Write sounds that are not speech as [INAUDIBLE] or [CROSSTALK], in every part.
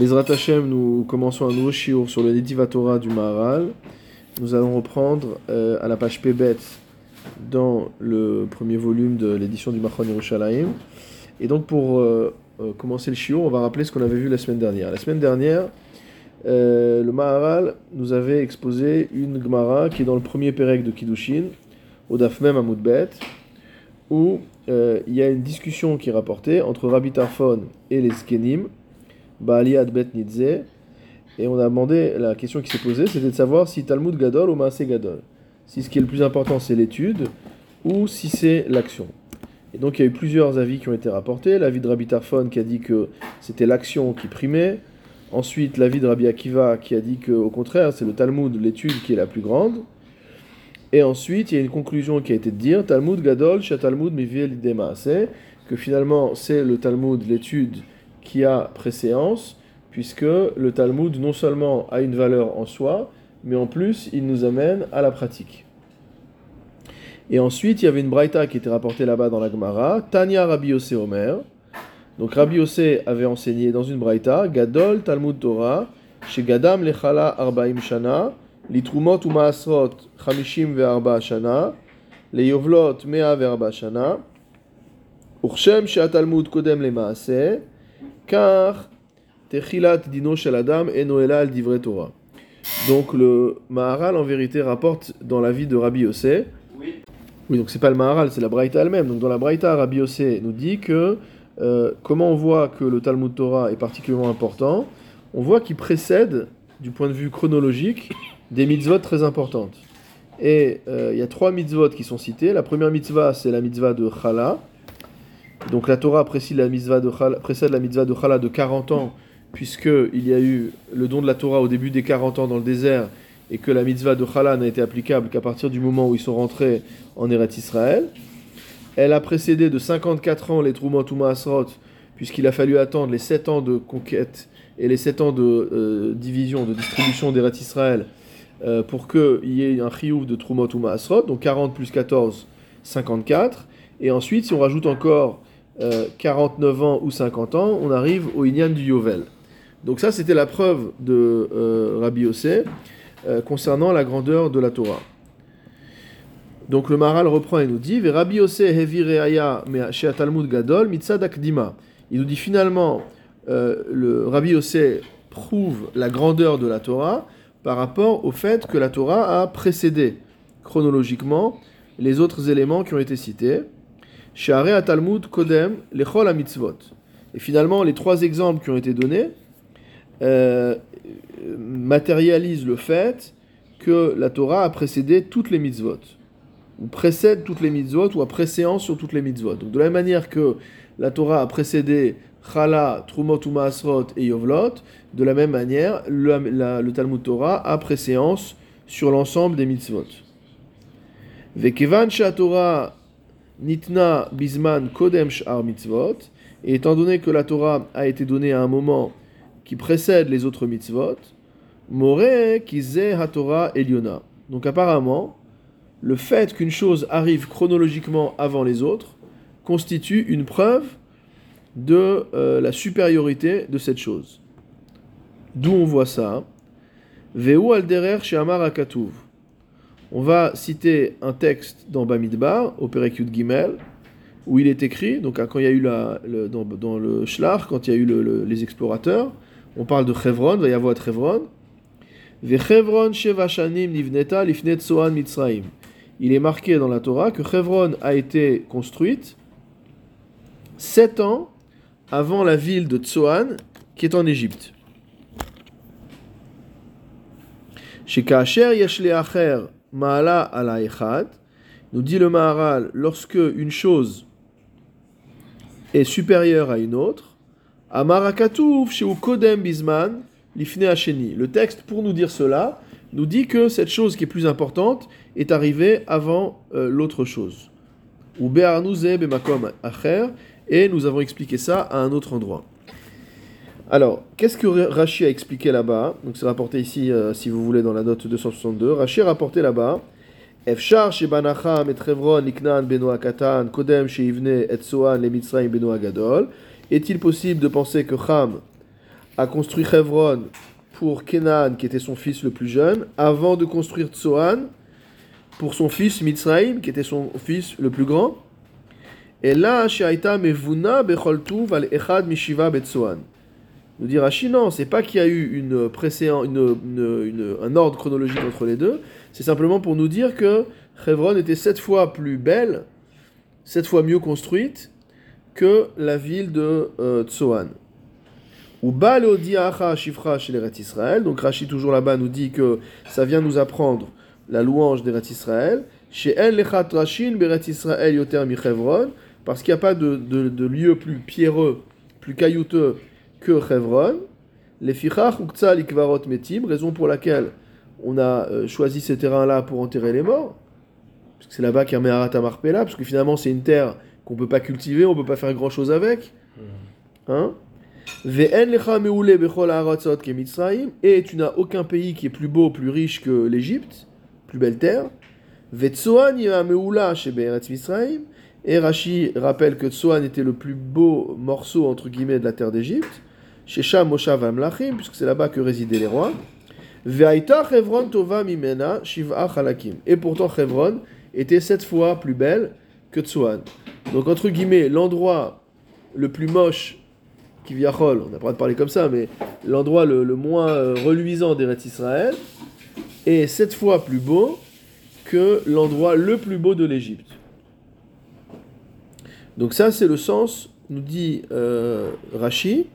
Bezrat Hashem, nous commençons un nouveau shiur sur le Netiva du Maharal. Nous allons reprendre euh, à la page Pebet dans le premier volume de l'édition du Machon Yerushalayim. Et donc pour euh, euh, commencer le shiur, on va rappeler ce qu'on avait vu la semaine dernière. La semaine dernière, le Maharal nous avait exposé une Gemara qui est dans le premier Pérec de Kiddushin, au Dafmem Amoudbet, où euh, il y a une discussion qui est rapportée entre Rabbi Tarfon et les Skenim, Baaliad Bet Nidze, et on a demandé, la question qui s'est posée, c'était de savoir si Talmud Gadol ou Maaseh Gadol. Si ce qui est le plus important c'est l'étude, ou si c'est l'action. Et donc il y a eu plusieurs avis qui ont été rapportés. L'avis de Rabbi Tarfon qui a dit que c'était l'action qui primait. Ensuite, l'avis de Rabbi Akiva qui a dit qu'au contraire, c'est le Talmud, l'étude qui est la plus grande. Et ensuite, il y a une conclusion qui a été de dire Talmud Gadol, Talmud Miviel que finalement c'est le Talmud, l'étude qui a préséance, puisque le Talmud non seulement a une valeur en soi, mais en plus il nous amène à la pratique. Et ensuite, il y avait une braïta qui était rapportée là-bas dans la Gemara, Tanya Rabbi Yosef Omer. Donc Rabbi Yosef avait enseigné dans une braïta, Gadol Talmud Torah, chez Gadam Lechala Arbaim Shana, Litrumot ou Maasrot Chamishim Ve'arba Shana, Leyovlot Mea Ve'arba Shana, Urshem Talmud Kodem Le car Techilat Dino Shel Adam Enoela Al Divre Torah. Donc le Maharal en vérité rapporte dans la vie de Rabbi Yosef oui, donc c'est pas le Maharal, c'est la Braïta elle-même. Donc dans la Braïta, Rabbi Yossé nous dit que euh, comment on voit que le Talmud Torah est particulièrement important? On voit qu'il précède, du point de vue chronologique, des mitzvot très importantes. Et euh, il y a trois mitzvot qui sont cités. La première mitzvah, c'est la mitzvah de Chala. Donc la Torah précède la mitzvah de Chala, précède de, Chala de 40 ans, puisqu'il y a eu le don de la Torah au début des 40 ans dans le désert, et que la mitzvah de Chala n'a été applicable qu'à partir du moment où ils sont rentrés en Eretz Israël. Elle a précédé de 54 ans les Trumot ou Maasrot, puisqu'il a fallu attendre les 7 ans de conquête et les 7 ans de euh, division, de distribution d'Eretz Israël, euh, pour qu'il y ait un chiouf de Trumot ou Maasrot, donc 40 plus 14, 54. Et ensuite, si on rajoute encore 49 euh, ans ou 50 ans, on arrive au Inyan du Yovel. Donc ça, c'était la preuve de Rabbi Yossé. Euh, concernant la grandeur de la Torah. Donc le Maharal reprend et nous dit Rabbi chez Talmud Gadol. Il nous dit finalement euh, le Rabbi Yosef prouve la grandeur de la Torah par rapport au fait que la Torah a précédé chronologiquement les autres éléments qui ont été cités. Talmud Kodem Lechol Mitzvot. Et finalement, les trois exemples qui ont été donnés euh, matérialise le fait que la Torah a précédé toutes les mitzvot, ou précède toutes les mitzvot, ou a préséance sur toutes les mitzvot. Donc de la même manière que la Torah a précédé Chala, Trumot ou Maasrot et Yovlot, de la même manière, le, Talmud Torah a préséance sur l'ensemble des mitzvot. Vekevan Torah nitna bisman kodem sh'ar et étant donné que la Torah a été donnée à un moment qui précède les autres mitzvot, More Kizeh HaTorah Eliona. Donc apparemment, le fait qu'une chose arrive chronologiquement avant les autres constitue une preuve de euh, la supériorité de cette chose. D'où on voit ça. Veu alderer she'amar akatuv. On va citer un texte dans Bamidbar, au Perekut Gimel, où il est écrit, donc quand il y a eu le, dans, le Shlach, quand il y a eu le, les explorateurs, on parle de Chevron, va y avoir Chevron. Il est marqué dans la Torah que Chevron a été construite sept ans avant la ville de Tsoan qui est en Égypte. Chez Kacher Yeshle Acher Maala Ala Echad, nous dit le Maharal, lorsque une chose est supérieure à une autre, Amarakatouf Kodem Bisman, l'ifne. Le texte, pour nous dire cela, nous dit que cette chose qui est plus importante est arrivée avant euh, l'autre chose. Acher, et nous avons expliqué ça à un autre endroit. Alors, qu'est-ce que Rashi a expliqué là-bas Donc, c'est rapporté ici, euh, si vous voulez, dans la note 262. Rashi a rapporté là-bas shebanacham et Trevron liknan benoa katan kodem sheivne le mitzrayim benoa gadol. Est-il possible de penser que Ham a construit Hebron pour Kenan, qui était son fils le plus jeune, avant de construire Tsoan pour son fils Mitzraïm, qui était son fils le plus grand? Et là, Mevuna Becholtuv al Echad Mishiva Betsoan. Nous dit Rashi, non, c'est pas qu'il y a eu une une, un ordre chronologique entre les deux, c'est simplement pour nous dire que Hebron était sept fois plus belle, sept fois mieux construite que la ville de euh, Tsoan. Ou Shifra chez les Israël. Donc Rashi, toujours là-bas, nous dit que ça vient nous apprendre la louange des Israël. Chez El Lechat Rashin, Beret Israël Yoter parce qu'il n'y a pas de, de, lieu plus pierreux, plus caillouteux que Chevron. Les Fichach Uktsal Ikvarot Metim, raison pour laquelle on a euh, choisi ces terrains-là pour enterrer les morts. Parce que c'est là-bas qu'il y a Meharat Marpella, parce que finalement c'est une terre qu'on ne peut pas cultiver, on ne peut pas faire grand-chose avec. Mmh. Hein? Et tu n'as aucun pays qui est plus beau, plus riche que l'Égypte, plus belle terre. Et Rashi rappelle que Tsoan était le plus beau morceau entre guillemets de la terre d'Égypte. Shesha Moshav Amlachim, puisque c'est là-bas que résidaient les rois. Et pourtant Hebron était sept fois plus belle que Tsoan. Donc entre guillemets, l'endroit le plus moche qui on n'a pas le droit de parler comme ça, mais l'endroit le, moins euh, reluisant d'Eretz Israël est sept fois plus beau que l'endroit le plus beau de l'Égypte. Donc ça, c'est le sens, nous dit euh, Rashi,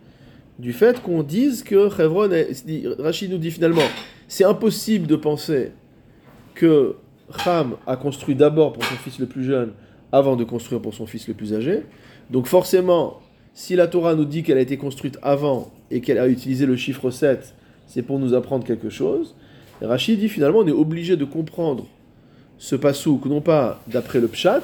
du fait qu'on dise que Hebron, Rashi nous dit finalement, c'est impossible de penser que Ham a construit d'abord pour son fils le plus jeune avant de construire pour son fils le plus âgé. Donc forcément, si la Torah nous dit qu'elle a été construite avant et qu'elle a utilisé le chiffre 7, c'est pour nous apprendre quelque chose. Rachid dit finalement on est obligé de comprendre ce pasouk non pas d'après le pshat,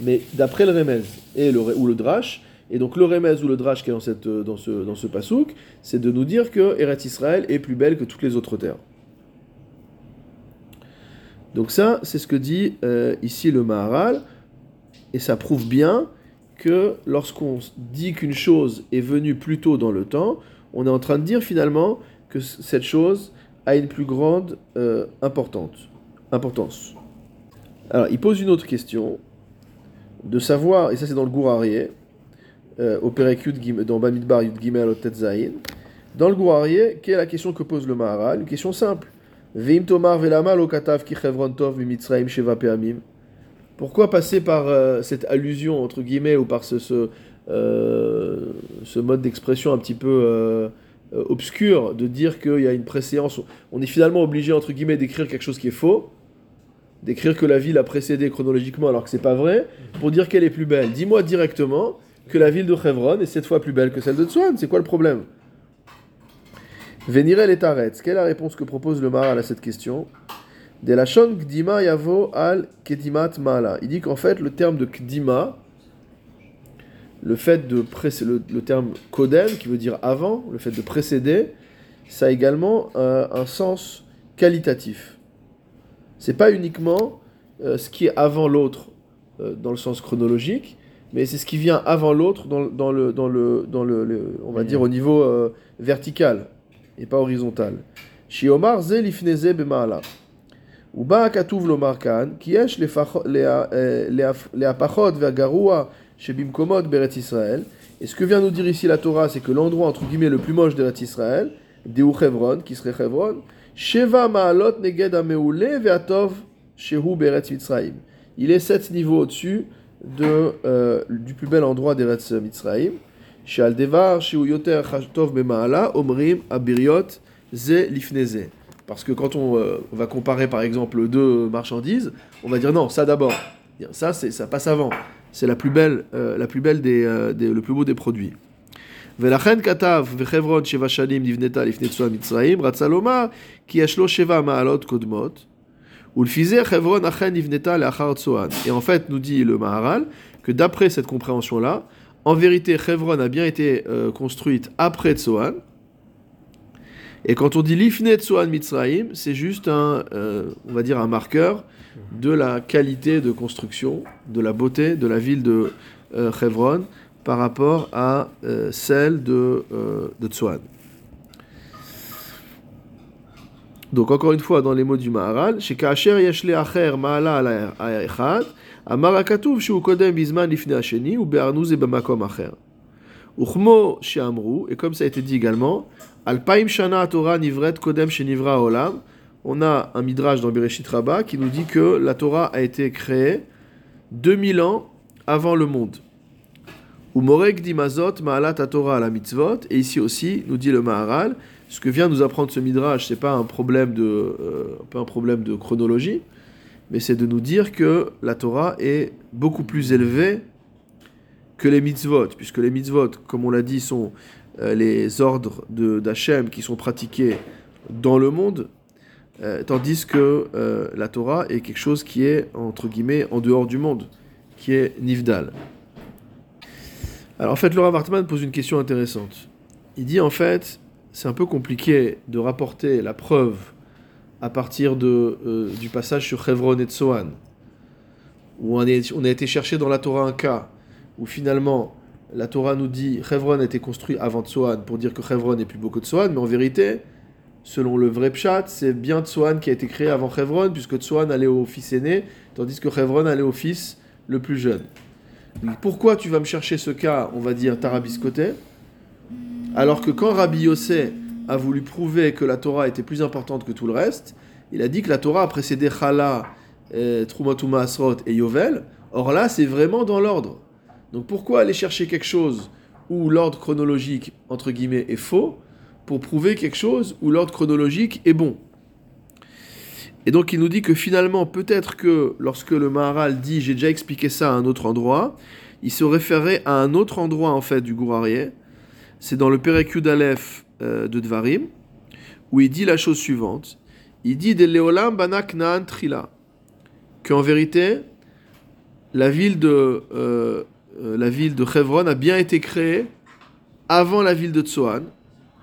mais d'après le remez et le, ou le drash. Et donc le remez ou le drash qui est dans, cette, dans ce, dans ce pasouk, c'est de nous dire que Eretz Israël est plus belle que toutes les autres terres. Donc ça, c'est ce que dit euh, ici le Maharal, et ça prouve bien que lorsqu'on dit qu'une chose est venue plus tôt dans le temps, on est en train de dire finalement que cette chose a une plus grande euh, importance. Alors, il pose une autre question, de savoir, et ça c'est dans le Gourarié, euh, au Perek dans Bamidbar Yud Gimel au Tetzaïn, dans le Gourarié, quelle est la question que pose le Maharal? Une question simple. Veim Tomar Velama Tov Sheva Peamim pourquoi passer par euh, cette allusion, entre guillemets, ou par ce, ce, euh, mode d'expression un petit peu euh, obscur, de dire qu'il y a une préséance? On est finalement obligé, entre guillemets, d'écrire quelque chose qui est faux, d'écrire que la ville a précédé chronologiquement alors que c'est pas vrai, pour dire qu'elle est plus belle. Dis-moi directement que la ville de Hebron est cette fois plus belle que celle de Tsoan. C'est quoi le problème? Vénirel et Taretz. Quelle est la réponse que propose le Maral à cette question? De la Kdima Yavo al Kedimat Mala. Il dit qu'en fait, le terme de Kdima, le fait de le, le, terme Kodem, qui veut dire avant, le fait de précéder, ça a également euh, un sens qualitatif. C'est pas uniquement euh, ce qui est avant l'autre euh, dans le sens chronologique, mais c'est ce qui vient avant l'autre dans, dans, le, dans, le, dans le, on va dire au niveau vertical et pas horizontal. Shiomar ze lifneze b'ma'ala. ובא הכתוב לומר כאן, כי יש להפחות והגרוע שבמקומות בארץ ישראל. Et ce que vient nous dire ici la Torah, c'est que l'endroit entre guillemets le plus moche d'Eretz Israël, Deu Chevron, qui serait Chevron, Sheva Ma'alot Neged Ameule Ve'atov Shehu Beretz Mitzrayim. Il est sept niveaux au-dessus de, euh, du plus bel endroit d'Eretz Mitzrayim. Sheal Devar, Shehu Yoter Tov Bema'ala, Omrim, Abiriot, Ze Lifneze. Parce que quand euh, on, va comparer par exemple deux marchandises, on va dire non, ça d'abord. Ça, c'est, ça passe avant. C'est la plus belle, euh, la plus belle euh, des, le plus beau des produits. ולכן כתב וחברון שבע שנים נבנתה לפני צבא מצרים, רצה לומר כי יש לו שבע מעלות קודמות, et en fait, nous dit le Maharal, que d'après cette compréhension-là, en vérité, Chevron a bien été euh, construite après Tsoan, et quand on dit l'ifnet Tsoan Mitzrayim, c'est juste un, euh, on va dire un marqueur de la qualité de construction, de la beauté de la ville de euh, par rapport à euh, celle de, de Tsoan. Donc encore une fois, dans les mots du Maharal, chez Kacher Yeshle Acher Maala ala Echad, Amara Katuv Shu Kodem Bizman Lifne Hasheni, ou Be'arnouz et Bamakom Acher. Uchmo Amrou, et comme ça a été dit également, Alpaim Shana Torah Nivret Kodem Nivra Olam, on a un midrash dans Bereshit Rabbah qui nous dit que la Torah a été créée 2000 ans avant le monde. Ou Morek Dimazot Maalat Torah la mitzvot, et ici aussi, nous dit le Maharal, ce que vient nous apprendre ce midrash, c'est pas un de, euh, pas un problème de chronologie, mais c'est de nous dire que la Torah est beaucoup plus élevée que les mitzvot, puisque les mitzvot, comme on l'a dit, sont euh, les ordres d'Hachem qui sont pratiqués dans le monde, euh, tandis que la Torah est quelque chose qui est, entre guillemets, en dehors du monde, qui est Nivdal. Alors en fait, Laura Wartman pose une question intéressante. Il dit en fait, c'est un peu compliqué de rapporter la preuve à partir de, euh, du passage sur Chevron et Tsoan, où on, a été chercher dans la Torah un cas où finalement la Torah nous dit Chevron a été construit avant Tsoan pour dire que Chevron est plus beau que Tsoan, mais en vérité, selon le vrai Pshat, c'est bien Tsoan qui a été créé avant Chevron, puisque Tsoan allait au fils aîné, tandis que Chevron allait au fils le plus jeune. pourquoi tu vas me chercher ce cas, on va dire, tarabiscoté? Alors que quand Rabbi Yossé a voulu prouver que la Torah était plus importante que tout le reste, il a dit que la Torah a précédé Chala, euh, Trumatuma Asrot et Yovel. Or là, c'est vraiment dans l'ordre. Donc pourquoi aller chercher quelque chose où l'ordre chronologique, entre guillemets, est faux, pour prouver quelque chose où l'ordre chronologique est bon? Et donc il nous dit que finalement, peut-être que lorsque le Maharal dit, j'ai déjà expliqué ça à un autre endroit, il se référait à un autre endroit en fait du Gourarié, c'est dans le Perekud Aleph euh, de Dvarim, où il dit la chose suivante. Il dit de Leolam Banak Naan Trila, qu'en vérité, la ville de, euh, euh, la ville de Chevron a bien été créée avant la ville de Tsoan,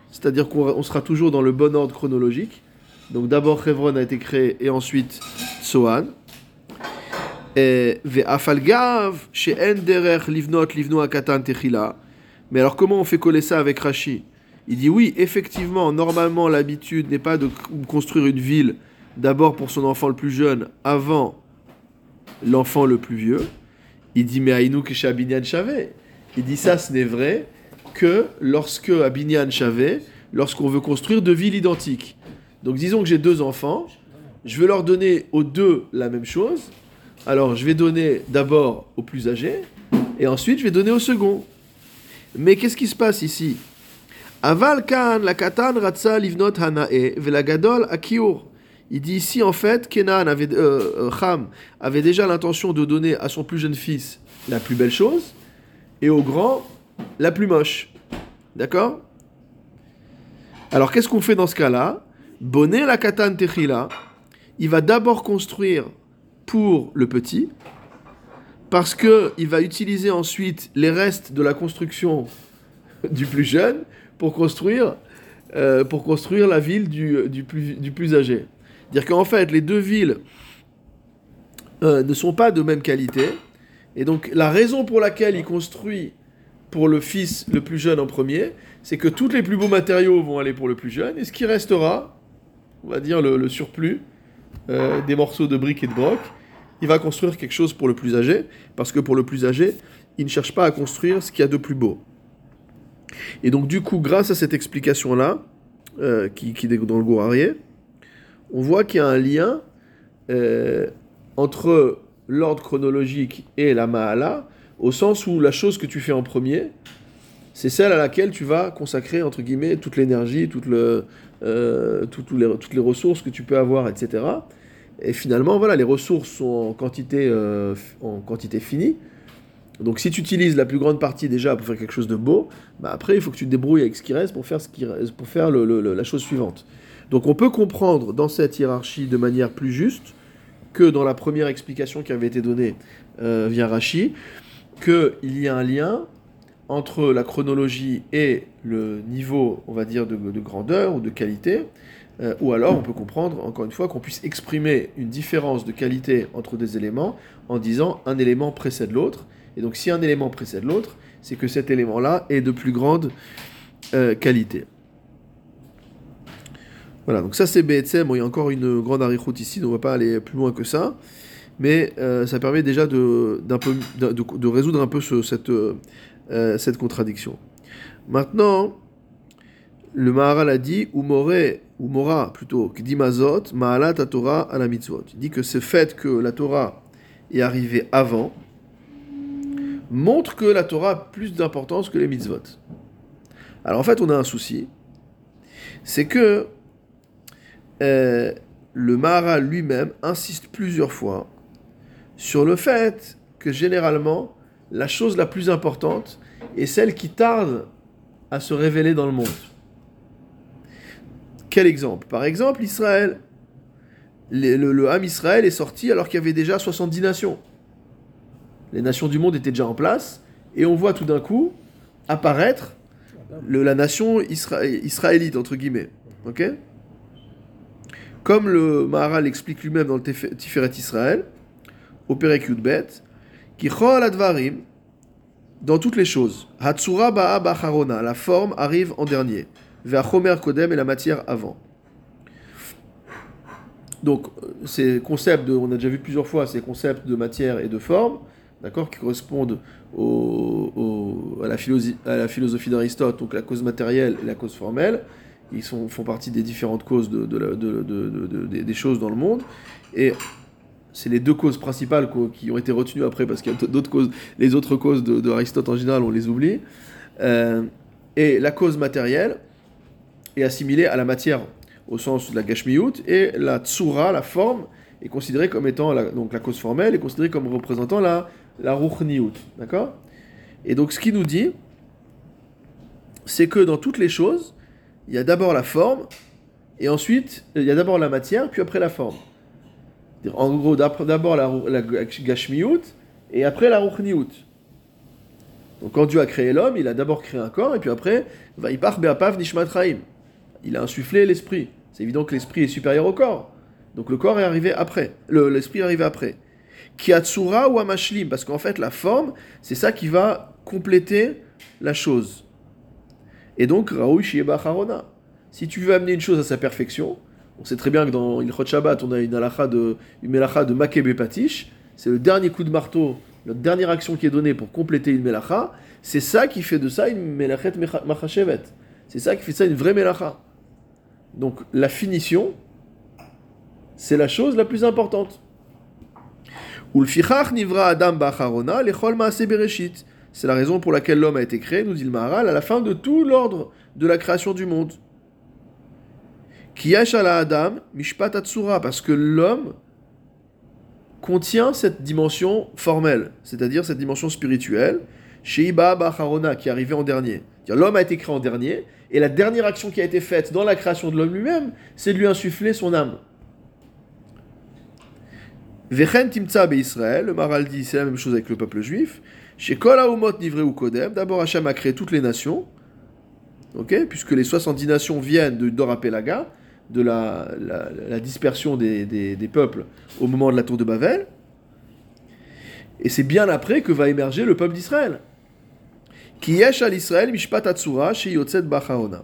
c'est-à-dire qu'on sera toujours dans le bon ordre chronologique. Donc d'abord Chevron a été créé et ensuite Tsoan. Et Ve'afalgav, chez Livnot Livno Akatan Techila. Mais alors comment on fait coller ça avec Rashi Il dit oui, effectivement, normalement l'habitude n'est pas de construire une ville d'abord pour son enfant le plus jeune avant l'enfant le plus vieux. Il dit mais Aïnou Abinyan Chavé. Il dit ça, ce n'est vrai que lorsque Abinyan Chavé, lorsqu'on veut construire deux villes identiques. Donc disons que j'ai deux enfants, je veux leur donner aux deux la même chose. Alors je vais donner d'abord au plus âgé et ensuite je vais donner au second. Mais qu'est-ce qui se passe ici? Aval kan la katan ratsa livnot hanae velagadol akiur. Il dit ici en fait, Kenan avait, euh, euh, Ham avait déjà l'intention de donner à son plus jeune fils la plus belle chose et au grand la plus moche. D'accord? Alors qu'est-ce qu'on fait dans ce cas-là? Bonnet la katan techila, il va d'abord construire pour le petit parce qu'il va utiliser ensuite les restes de la construction [LAUGHS] du plus jeune pour construire, euh, pour construire la ville du, du, plus, du plus âgé. Dire qu'en fait, les deux villes euh, ne sont pas de même qualité, et donc la raison pour laquelle il construit pour le fils le plus jeune en premier, c'est que tous les plus beaux matériaux vont aller pour le plus jeune, et ce qui restera, on va dire le, surplus, euh, des morceaux de briques et de broc, il va construire quelque chose pour le plus âgé, parce que pour le plus âgé, il ne cherche pas à construire ce qu'il y a de plus beau. Et donc du coup, grâce à cette explication-là, euh, qui, qui est dans le Gourarié, on voit qu'il y a un lien euh, entre l'ordre chronologique et la Mahala, au sens où la chose que tu fais en premier, c'est celle à laquelle tu vas consacrer, entre guillemets, toute l'énergie, toute euh, les, toutes les ressources que tu peux avoir, etc. Et finalement, voilà, les ressources sont en quantité, euh, en quantité finie. Donc si tu utilises la plus grande partie déjà pour faire quelque chose de beau, bah après il faut que tu te débrouilles avec ce qui reste pour faire, ce qui pour faire la chose suivante. Donc on peut comprendre dans cette hiérarchie de manière plus juste que dans la première explication qui avait été donnée euh, via Rashi, qu'il y a un lien entre la chronologie et le niveau, on va dire, de grandeur ou de qualité, euh, ou alors on peut comprendre, encore une fois, qu'on puisse exprimer une différence de qualité entre des éléments en disant un élément précède l'autre. Et donc si un élément précède l'autre, c'est que cet élément-là est de plus grande euh, qualité. Voilà, donc ça c'est BSM. Bon, il y a encore une grande arichoute ici, donc on ne va pas aller plus loin que ça. Mais euh, ça permet déjà de, peu, de, résoudre un peu ce, cette, cette contradiction. Maintenant, le Maharal a dit, ou ou Mora plutôt, dit Mazot, Maalat Torah à la mitzvot. Il dit que ce fait que la Torah est arrivée avant montre que la Torah a plus d'importance que les mitzvot. Alors en fait, on a un souci, c'est que euh, le Maharal lui-même insiste plusieurs fois sur le fait que généralement, la chose la plus importante est celle qui tarde à se révéler dans le monde. Quel exemple? Par exemple, Israël. Le, Ham Israël est sorti alors qu'il y avait déjà 70 nations. Les nations du monde étaient déjà en place, et on voit tout d'un coup apparaître la nation israélite, entre guillemets. Comme le Maharal explique lui-même dans le Tiferet Israël, au Perek Yudbet, qui advarim, dans toutes les choses. Hatsura ba'a la forme arrive en dernier vers Homer Kodem et la matière avant. Donc, ces concepts, de, on a déjà vu plusieurs fois ces concepts de matière et de forme, d'accord, qui correspondent au, à, la à, la philosophie d'Aristote, donc la cause matérielle et la cause formelle, ils sont, font partie des différentes causes de, de, des choses dans le monde, et c'est les deux causes principales qui ont été retenues après, parce qu'il y a d'autres causes, les autres causes d'Aristote en général, on les oublie. Euh, et la cause matérielle, est assimilée à la matière au sens de la gashmiyut, et la tsura, la forme, est considérée comme étant, la, donc la cause formelle, est considérée comme représentant la, la ruchniyut. D'accord? Et donc ce qui nous dit, c'est que dans toutes les choses, il y a d'abord la forme, et ensuite, il y a d'abord la matière, puis après la forme. En gros, d'abord la, la et après la ruchniyut. Donc quand Dieu a créé l'homme, il a d'abord créé un corps, et puis après, va nishmat il a insufflé l'esprit. C'est évident que l'esprit est supérieur au corps. Donc le corps est arrivé après. L'esprit est arrivé après. Kiatsura ou amashlim, parce qu'en fait la forme, c'est ça qui va compléter la chose. Et donc, Raoui Harona. Si tu veux amener une chose à sa perfection, on sait très bien que dans Ilchot Shabbat, on a une alacha de, une melacha de Makebe Patish, c'est le dernier coup de marteau, la dernière action qui est donnée pour compléter une melacha, c'est ça qui fait de ça une melachet machashevet. C'est ça qui fait ça une vraie melacha. Donc la finition, c'est la chose la plus importante. C'est la raison pour laquelle l'homme a été créé, nous dit le Maharal, à la fin de tout l'ordre de la création du monde. Adam, Mishpat parce que l'homme contient cette dimension formelle, c'est-à-dire cette dimension spirituelle, Sheiba Bacharona, qui est arrivé en dernier. L'homme a été créé en dernier, et la dernière action qui a été faite dans la création de l'homme lui-même, c'est de lui insuffler son âme. Vechen timtsa Israël, le Maral dit, c'est la même chose avec le peuple juif. Chez Kol nivré ou Kodem, d'abord Hachem a créé toutes les nations, ok, puisque les 70 nations viennent de Dorapelaga, de la, dispersion des, peuples au moment de la tour de Babel. Et c'est bien après que va émerger le peuple d'Israël. Qui yesh al Israël mishpat atzura chez Yotzet Bachaona.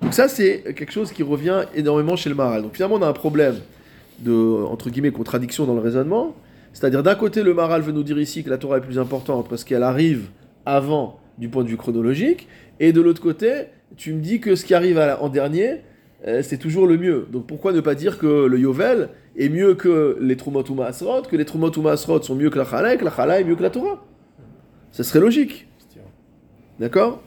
Donc ça, c'est quelque chose qui revient énormément chez le Maral. Donc finalement, on a un problème de, entre guillemets, contradiction dans le raisonnement. C'est-à-dire, d'un côté, le Maral veut nous dire ici que la Torah est plus importante parce qu'elle arrive avant du point de vue chronologique. Et de l'autre côté, tu me dis que ce qui arrive en dernier, euh, c'est toujours le mieux. Donc pourquoi ne pas dire que le Yovel est mieux que les Trumot ou que les Trumot ou sont mieux que la Chala et que la Chala est mieux que la Torah? Ça serait logique. D'accord?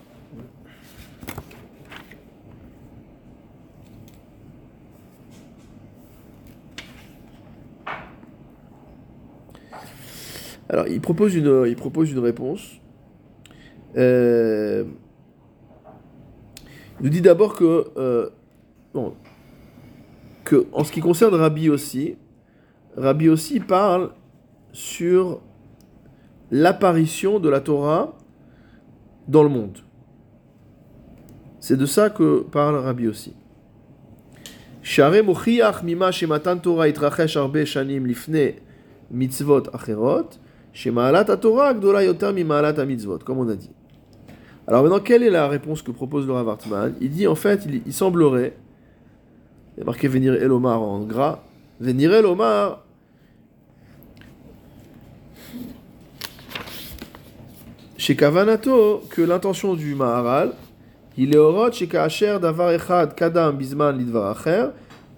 Alors, il propose une, il propose une réponse. Euh, il nous dit d'abord que, euh, que, en ce qui concerne Rabbi aussi, Rabbi aussi parle sur l'apparition de la Torah dans le monde. C'est de ça que parle Rabbi aussi. comme on a dit. Alors maintenant, quelle est la réponse que propose le Rav Il dit en fait, il, semblerait Il y a marqué venir Elomar en gras. Venir Elomar. Chez Kavanato, que l'intention du Maharal, il est orot chez Kaacher davar echad kadam bisman lidvar acher,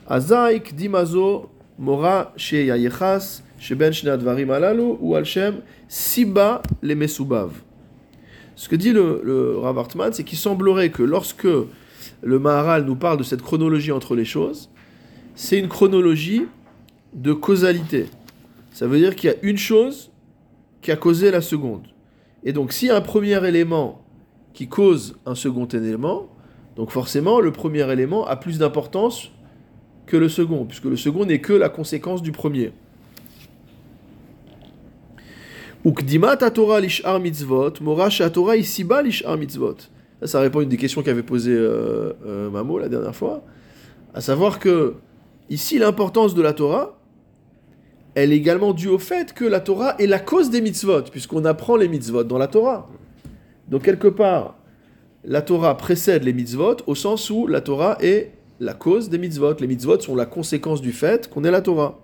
azaik dimazo mora chez Yayechas, chez Ben Shnadvarim alalu, ou al-shem siba le mesubav. Ce que dit le, le Rav Hartman, c'est qu'il semblerait que lorsque le Maharal nous parle de cette chronologie entre les choses, c'est une chronologie de causalité. Ça veut dire qu'il y a une chose qui a causé la seconde. Et donc, a un premier élément qui cause un second élément, donc forcément, le premier élément a plus d'importance que le second, puisque le second n'est que la conséquence du premier. Ukdimat Torah lishar mitzvot, mora Torah lishar mitzvot. Ça, répond à une des questions qu'avait posé euh, euh, Mamo la dernière fois, à savoir que ici l'importance de la Torah, elle est également due au fait que la Torah est la cause des mitzvot, puisqu'on apprend les mitzvot dans la Torah. Donc quelque part, la Torah précède les mitzvot au sens où la Torah est la cause des mitzvot. Les mitzvot sont la conséquence du fait qu'on est la Torah.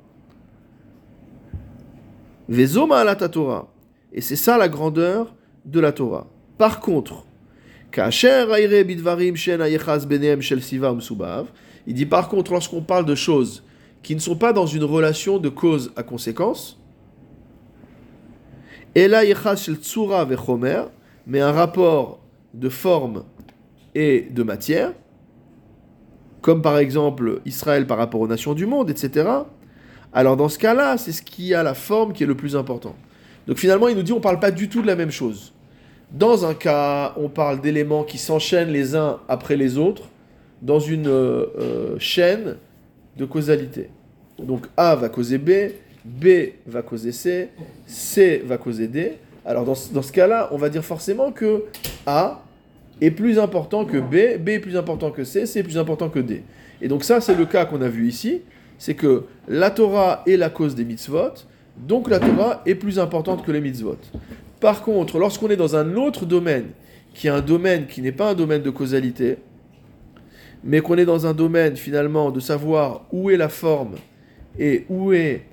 Vezoma la Torah. Et c'est ça la grandeur de la Torah. Par contre, il dit par contre, lorsqu'on parle de choses qui ne sont pas dans une relation de cause à conséquence, mais un rapport de forme et de matière, comme par exemple Israël par rapport aux nations du monde, etc. Alors dans ce cas-là, c'est ce qui a la forme qui est le plus important. Donc finalement, il nous dit on ne parle pas du tout de la même chose. Dans un cas, on parle d'éléments qui s'enchaînent les uns après les autres dans une euh, euh, chaîne de causalité. Donc A va causer B, B va causer C, C va causer D. Alors dans, dans ce cas-là, on va dire forcément que A est plus important que B, B est plus important que C, C est plus important que D. Et donc ça, c'est le cas qu'on a vu ici, c'est que la Torah est la cause des mitzvot, donc la Torah est plus importante que les mitzvot. Par contre, lorsqu'on est dans un autre domaine, qui est un domaine qui n'est pas un domaine de causalité, mais qu'on est dans un domaine finalement de savoir où est la forme et où est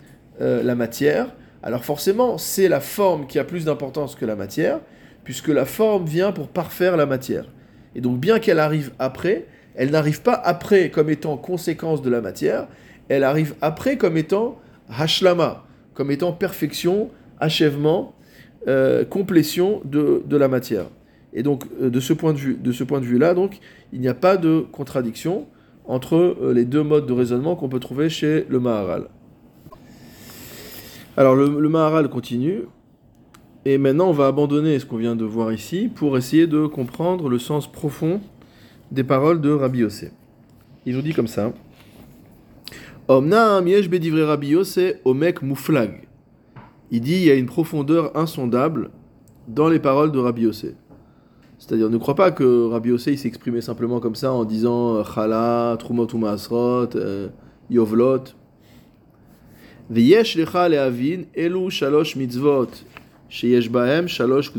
euh, la matière, alors forcément, c'est la forme qui a plus d'importance que la matière, puisque la forme vient pour parfaire la matière. Et donc, bien qu'elle arrive après, elle n'arrive pas après comme étant conséquence de la matière, elle arrive après comme étant hashlama, comme étant perfection, achèvement, euh, complétion de, de, la matière. Et donc, euh, de ce point de vue, de ce point de vue-là, donc, il n'y a pas de contradiction entre euh, les deux modes de raisonnement qu'on peut trouver chez le Maharal. Alors le, Maharal continue, et maintenant on va abandonner ce qu'on vient de voir ici pour essayer de comprendre le sens profond des paroles de Rabbi Yossé. Il nous dit comme ça Rabbi. Il dit il y a une profondeur insondable dans les paroles de Rabbi Yossé. C'est-à-dire, ne crois pas que Rabbi s'est exprimé simplement comme ça en disant euh, Chala, Trumot Asrot, euh, Yovlot. V'yesh lecha le'avin elu shalosh mitzvot sheyesh bahem shalosh.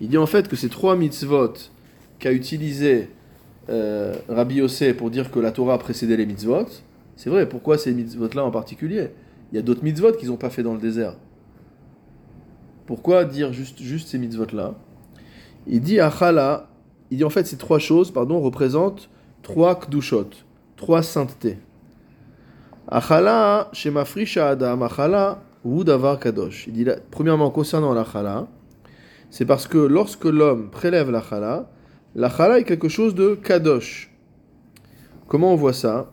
Il dit en fait que ces trois mitzvot qu'a utilisé euh, Rabbi Yossé pour dire que la Torah précédait les mitzvot, c'est vrai, pourquoi ces mitzvot-là en particulier? Il y a d'autres mitzvot qu'ils n'ont pas fait dans le désert. Pourquoi dire juste, juste ces mitzvot-là? Il dit Achala, il dit en fait ces trois choses, pardon, représentent trois kdushot, trois saintetés. Achala, chez Adam, Achala, ou Davar Kadosh. Il dit premièrement concernant l'achala, c'est parce que lorsque l'homme prélève l'achala, l'achala est quelque chose de Kadosh. Comment on voit ça?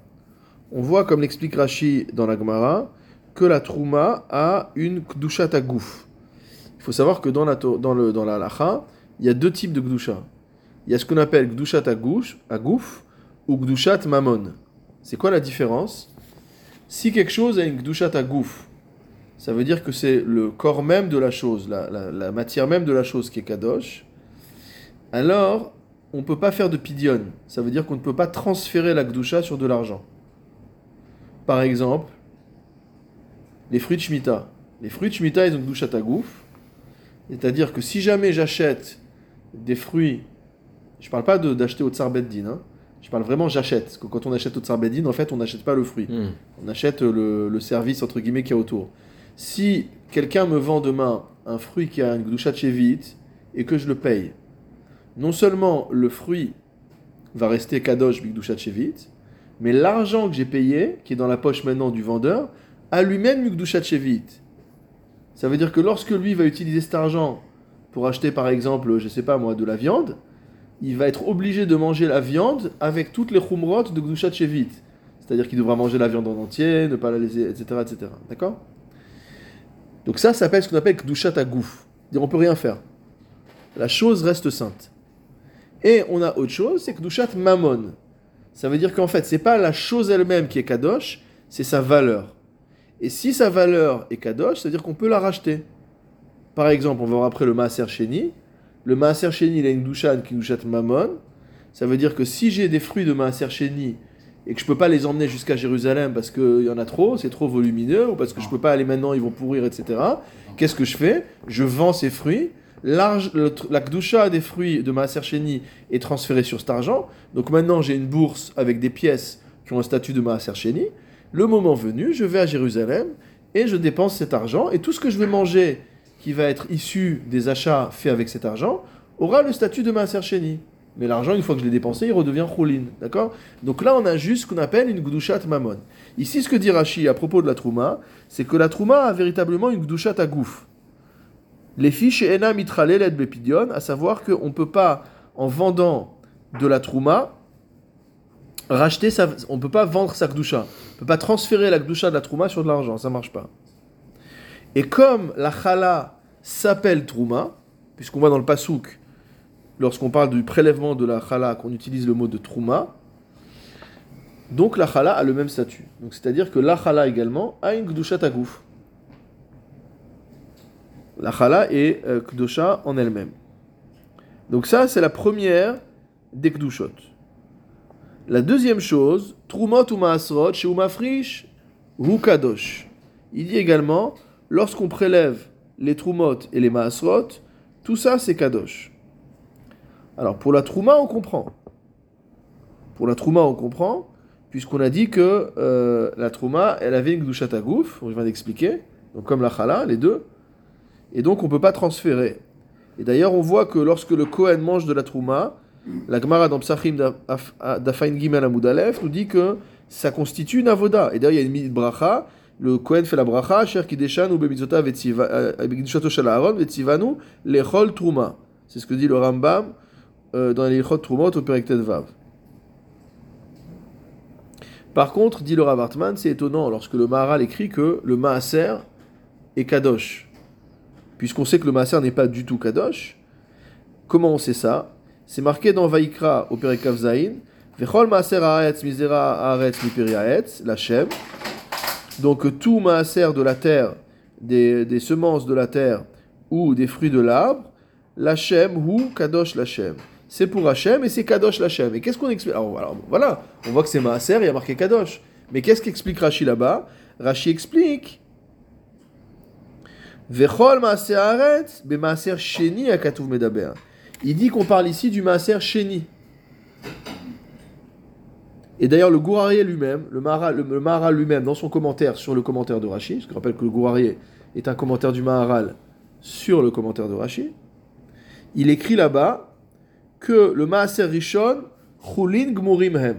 On voit, comme l'explique Rashi dans la Gemara, que la Trouma a une Kdushat Agouf. Il faut savoir que dans la, dans le, dans la lacha, il y a deux types de Gdusha. Il y a ce qu'on appelle Gdushat Agouf ou Gdushat Mamon. C'est quoi la différence? Si quelque chose a une Gdushat Agouf, ça veut dire que c'est le corps même de la chose, la, matière même de la chose qui est Kadosh, alors on ne peut pas faire de pidion. Ça veut dire qu'on ne peut pas transférer la Gdusha sur de l'argent. Par exemple, les fruits de Shemitah. Les fruits de Shemitah, ils ont Gdushat Agouf. C'est-à-dire que si jamais j'achète des fruits, je ne parle pas d'acheter au Tsar Beddin, hein. Je parle vraiment j'achète. Parce que quand on achète au Tsar Bedin, en fait, on n'achète pas le fruit. Hmm. On achète le, le service, entre guillemets, qu'il y a autour. Si quelqu'un me vend demain un fruit qui a une Gdushat Chevit et que je le paye, non seulement le fruit va rester Kadosh Chevit, mais l'argent que j'ai payé, qui est dans la poche maintenant du vendeur, a lui-même Mugdushat Chevit. Ça veut dire que lorsque lui va utiliser cet argent pour acheter par exemple, je sais pas moi, de la viande, il va être obligé de manger la viande avec toutes les khumrot de Gdushat Chevit. C'est-à-dire qu'il devra manger la viande en entier, ne pas la laisser, etc. etc. D'accord? Donc ça, ça s'appelle ce qu'on appelle Gdushat Agouf. On peut rien faire. La chose reste sainte. Et on a autre chose, c'est Gdushat Mammon. Ça veut dire qu'en fait, c'est pas la chose elle-même qui est Kadosh, c'est sa valeur. Et si sa valeur est Kadosh, c'est-à-dire qu'on peut la racheter. Par exemple, on va voir après le Maaser Sheni. Le Maaser Sheni, il a une douchan qui Mammon. Ça veut dire que si j'ai des fruits de Maaser Sheni et que je peux pas les emmener jusqu'à Jérusalem parce qu'il y en a trop, c'est trop volumineux, ou parce que je peux pas aller maintenant, ils vont pourrir, etc. Qu'est-ce que je fais? Je vends ces fruits. L'arge- la Gdusha des fruits de Maaser Sheni est transférée sur cet argent. Donc maintenant, j'ai une bourse avec des pièces qui ont un statut de Maaser Sheni. Le moment venu, je vais à Jérusalem et je dépense cet argent. Et tout ce que je vais manger qui va être issu des achats faits avec cet argent aura le statut de Maaser Sheni. Mais l'argent, une fois que je l'ai dépensé, il redevient Choulin. D'accord? Donc là, on a juste ce qu'on appelle une Gdushat Mammon. Ici, ce que dit Rashi à propos de la Trouma, c'est que la Trouma a véritablement une Gdushat à gouf. Les fiches Ena Mitralelet Bepidion, à savoir qu'on ne peut pas, en vendant de la Trouma, racheter sa. On peut pas vendre sa Gdusha. On peut pas transférer la Gdusha de la Trouma sur de l'argent. Ça marche pas. Et comme la Chala s'appelle Trouma, puisqu'on voit dans le Pasouk, lorsqu'on parle du prélèvement de la Chala, qu'on utilise le mot de Trouma, donc la Chala a le même statut. C'est-à-dire que la Chala également a une Gdusha Tagouf. La Chala est euh, en elle-même. Donc ça, c'est la première des Kdushot. La deuxième chose, Trumot ou Maasrot, chez ou Kadosh. Il dit également, lorsqu'on prélève les Trumot et les Maasrot, tout ça c'est Kadosh. Alors pour la Trouma, on comprend. Pour la Trouma, on comprend, puisqu'on a dit que euh, la Trouma, elle avait une Gdushat Agouf, on vient d'expliquer, donc comme la Chala, les deux, et donc on ne peut pas transférer. Et d'ailleurs, on voit que lorsque le Kohen mange de la Trouma, la Gemara dans Psachim d'Afain Gimel Amud Aleph nous dit que ça constitue une avoda. Et d'ailleurs, il y a une minute. Le Kohen fait la bracha, Cher Kideshan ou Bemitzota Begdushato Shel Aaron Vetzivanu Lechol Trouma. C'est ce que dit le Rambam euh, dans les Troumot au Perek Tet Vav. Par contre, dit le Rav Hartman, c'est étonnant lorsque le Maharal écrit que le Maaser est Kadosh. Puisqu'on sait que le Maaser n'est pas du tout Kadosh. Comment on sait ça? C'est marqué dans Vaikra au Perekav Zain. Vechol Maaser Haaretz Mizera Haaretz Miperi Haaretz, la Shem. Donc tout Maaser de la terre, des, semences de la terre ou des fruits de l'arbre, l'Hachem ou Kadosh l'Hachem. C'est pour Hachem et c'est Kadosh l'Hachem. Et qu'est-ce qu'on explique? Alors, voilà, on voit que c'est Maaser, il y a marqué Kadosh. Mais qu'est-ce qu'explique Rashi là-bas? Rashi explique Vechol Maaser Haaretz, be Maaser Sheni Akatuv Medaber. Il dit qu'on parle ici du Maaser Sheni. Et d'ailleurs, le Gourarier lui-même, le le Maharal lui-même, dans son commentaire sur le commentaire de Rashi, parce que je rappelle que le Gourarier est un commentaire du Maharal sur le commentaire de Rashi, il écrit là-bas que le Maaser Rishon, Chulin Gmurim Hem.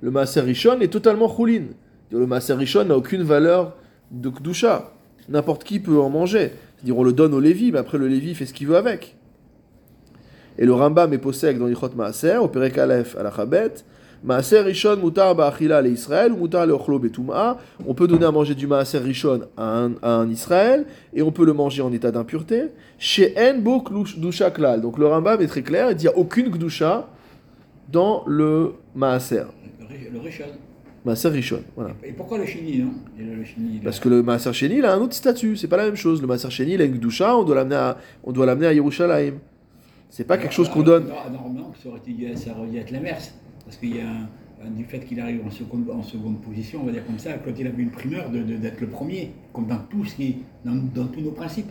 Le Maaser Rishon est totalement Chulin. Le Maaser Rishon n'a aucune valeur de Kdusha. N'importe qui peut en manger. C'est-à-dire, on le donne au Lévi, mais après le Lévi fait ce qu'il veut avec. Et le Rambam est possède dans l'Ichot Maaser, au Perek Aleph à la Chabet, Maaser Rishon mutar ba'achila le Israël ou mutar le betum'a. On peut donner à manger du Maaser Rishon à un, à un Israël et on peut le manger en état d'impureté. Chez En bo Kdusha klal. Donc le Rambam est très clair, il dit il n'y a aucune Kdusha dans le Maaser. Le ri- Le Rishon. Maaser Rishon, voilà. Et pourquoi le Chini, non Et le, a- Parce que le Maaser Sheni, il a un autre statut, c'est pas la même chose. Le Maaser Sheni, il a une Kdusha, on doit l'amener à, on doit l'amener à Yerushalayim. C'est pas quelque chose qu'on donne. Normalement, ça aurait, dû être l'inverse. Parce qu'il y a un, du fait qu'il arrive en seconde, en seconde position, on va dire comme ça, quand il avait une primeur de- de- d'être le premier, comme dans tout ce qui dans, dans tous nos principes.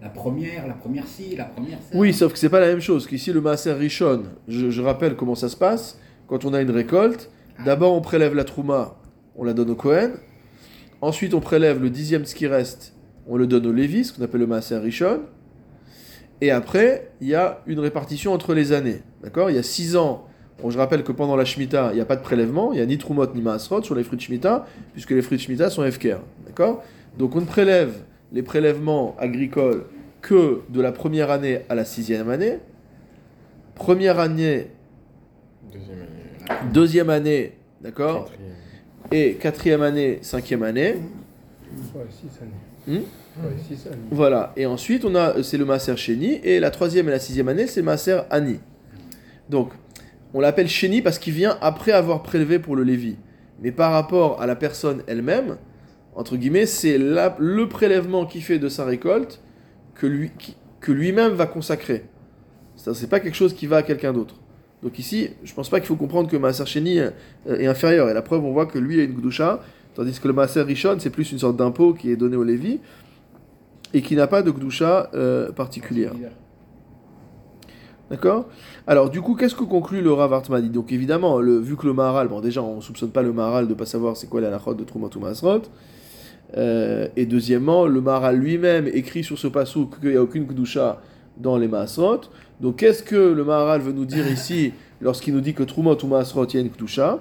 La première, la première ci, la première ça. Oui, sauf que c'est pas la même chose. Qu'ici, le Maaser Rishon, je, je rappelle comment ça se passe. quand on a une récolte, d'abord on prélève la trouma, on la donne au Kohen. Ensuite, on prélève le dixième ce qui reste, on le donne au Lévi, ce qu'on appelle le Maaser Rishon. Et après, il y a une répartition entre les années. D'accord? Il y a six ans. Bon, je rappelle que pendant la Shemitah, il n'y a pas de prélèvement, il n'y a ni Trumot ni Maasrot sur les fruits de Shemitah, puisque les fruits de Shemitah sont FKR. D'accord? Donc on ne prélève les prélèvements agricoles que de la première année à la sixième année. Première année, Deuxième année. deuxième année, d'accord? Quatrième. Et quatrième année, cinquième année. Ouais, six années. Hmm? Ouais, six années. Voilà, et ensuite on a c'est le Maaser Sheni, et la troisième et la sixième année c'est le Maaser Ani. Donc, on l'appelle Sheni parce qu'il vient après avoir prélevé pour le Lévi. Mais par rapport à la personne elle-même, entre guillemets, c'est le prélèvement qu'il fait de sa récolte que, lui, que lui-même va consacrer. C'est c'est pas quelque chose qui va à quelqu'un d'autre. Donc ici, je pense pas qu'il faut comprendre que Maaser Sheni euh, est inférieur. Et la preuve, on voit que lui a une Gdusha, tandis que le Maaser Rishon, c'est plus une sorte d'impôt qui est donné au Lévi et qui n'a pas de Gdusha euh, particulière. D'accord? Alors, du coup, qu'est-ce que conclut le Rav Hartman Donc, évidemment, le, vu que le Maharal, bon, déjà, on soupçonne pas le Maharal de pas savoir c'est quoi la halachot de Trumot ou Masrot. Euh, et deuxièmement, le Maharal lui-même écrit sur ce passouk qu'il n'y a aucune Gdusha dans les Masrot. Donc, qu'est-ce que le Maharal veut nous dire ici lorsqu'il nous dit que Trumot ou Masrot, il y a une Gdusha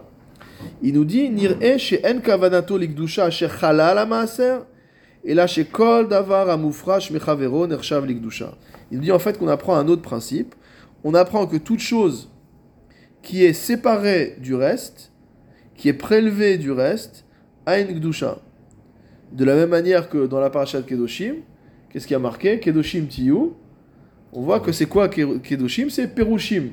Il nous dit Nir'e she en kavanato likdusha asher chalal maaser et là chez Kol Davar Mechavero Nershav Likdusha. Il nous dit en fait qu'on apprend un autre principe. On apprend que toute chose qui est séparée du reste, qui est prélevée du reste, a une Gdusha. De la même manière que dans la paracha de Kedoshim, qu'est-ce qui a marqué? Kedoshim Tiyu. On voit que c'est quoi Ke- Kedoshim? C'est Perushim.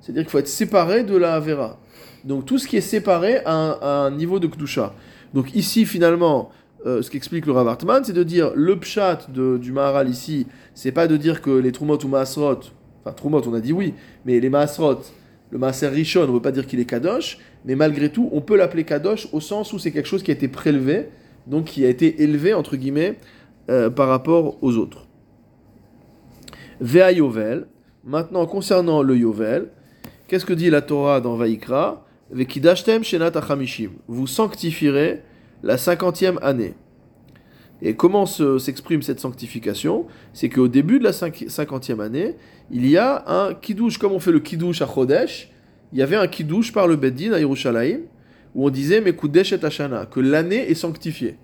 C'est-à-dire qu'il faut être séparé de la Avera. Donc tout ce qui est séparé a un, niveau de Kdusha. Donc ici finalement, euh, ce qu'explique le Rav Hartman, c'est de dire le pshat du Maharal ici, c'est pas de dire que les Trumot ou Maasrot, enfin on a dit oui, mais les Maasrot, le Maaser Rishon, on ne veut pas dire qu'il est Kadosh, mais malgré tout, on peut l'appeler Kadosh au sens où c'est quelque chose qui a été prélevé, donc qui a été élevé, entre guillemets, euh, par rapport aux autres. Vea Yovel, maintenant concernant le Yovel, qu'est-ce que dit la Torah dans Vaikra. Vous sanctifierez la cinquantième année. Et comment se- s'exprime cette sanctification? C'est qu'au début de la cinq- cinquantième année, il y a un kiddush, comme on fait le kiddush à Chodesh, il y avait un kiddush par le Beddin à Yerushalayim, où on disait Mekudesh et Hashana, que l'année est sanctifiée.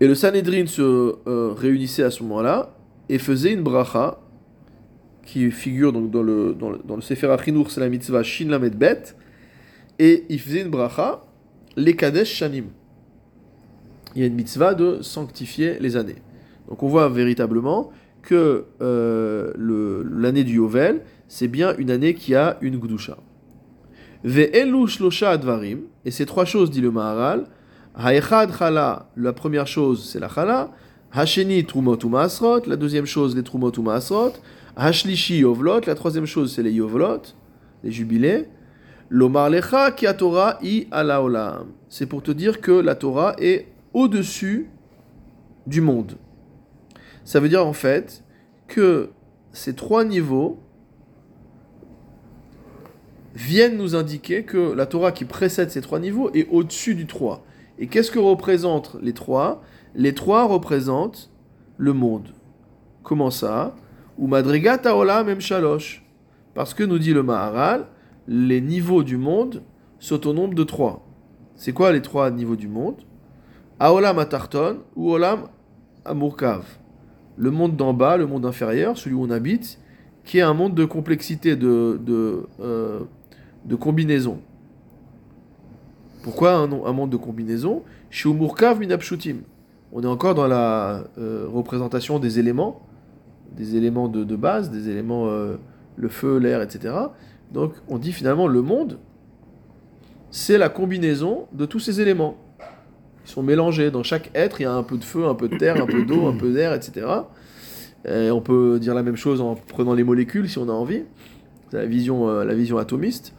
Et le Sanhedrin se euh, réunissait à ce moment-là et faisait une bracha qui figure dans le, dans le, dans le Sefer c'est la mitzvah Shin Lamed Bet, et il faisait une bracha, les Kadesh Shanim. Il y a une mitzvah de sanctifier les années. Donc on voit véritablement que euh, l'année du Yovel, c'est bien une année qui a une Gdusha. Ve'elu shlosha advarim, et ces trois choses, dit le Maharal, Ha'echad chala, la première chose c'est la chala, Hasheni trumot ou la deuxième chose les trumot ou Hashlishi yovlot, la troisième chose c'est les yovlot, les jubilés, Lomar lecha ki Torah i ala olam. C'est pour te dire que la Torah est au-dessus du monde. Ça veut dire en fait que ces trois niveaux viennent nous indiquer que la Torah qui précède ces trois niveaux est au-dessus du trois. Et qu'est-ce que représentent les trois? Les trois représentent le monde. Comment ça? Ou madrigat shalosh. Parce que nous dit le Maharal, les niveaux du monde sont au nombre de trois. C'est quoi les trois niveaux du monde? Aolam atarton ou Olam amurkav. Le monde d'en bas, le monde inférieur, celui où on habite, qui est un monde de complexité, de, euh, combinaison. Pourquoi un, monde de combinaison? Chez Umurkav minapshutim. On est encore dans la euh, représentation des éléments, des éléments de, de base, des éléments, euh, le feu, l'air, etc. Donc on dit finalement le monde, c'est la combinaison de tous ces éléments. Ils sont mélangés. Dans chaque être, il y a un peu de feu, un peu de terre, un peu d'eau, un peu d'air, etc. Et on peut dire la même chose en prenant les molécules si on a envie. C'est la vision, euh, atomiste.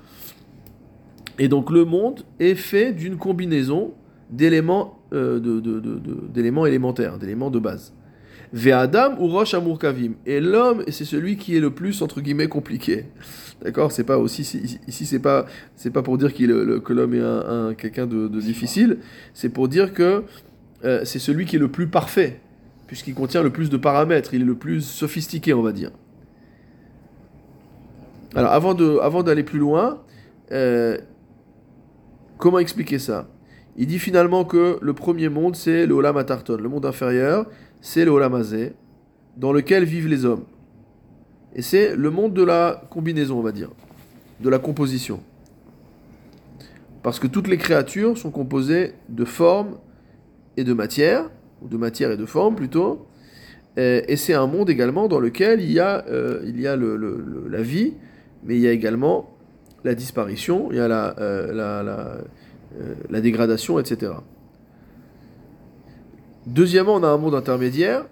Et donc le monde est fait d'une combinaison d'éléments, euh, élémentaires, d'éléments de base. Ve'adam ou rosh amour kavim. Et l'homme, c'est celui qui est le plus, entre guillemets, compliqué. D'accord C'est pas aussi, si- ici, c'est pas, pas pour dire qu'il que l'homme est un, un- quelqu'un de, difficile, c'est pour dire que euh, c'est celui qui est le plus parfait, puisqu'il contient le plus de paramètres, il est le plus sophistiqué, on va dire. Alors, avant, d'aller plus loin, euh, comment expliquer ça? Il dit finalement que le premier monde, c'est le Olam Atarton. Le monde inférieur, c'est le Olam dans lequel vivent les hommes. Et c'est le monde de la combinaison, on va dire, de la composition. Parce que toutes les créatures sont composées de forme et de matière, ou de matière et de forme plutôt. Et c'est un monde également dans lequel il y a, euh, il y a la vie, mais il y a également la disparition, il y a la, euh, la, la, euh, la dégradation, etc. Deuxièmement, on a un monde intermédiaire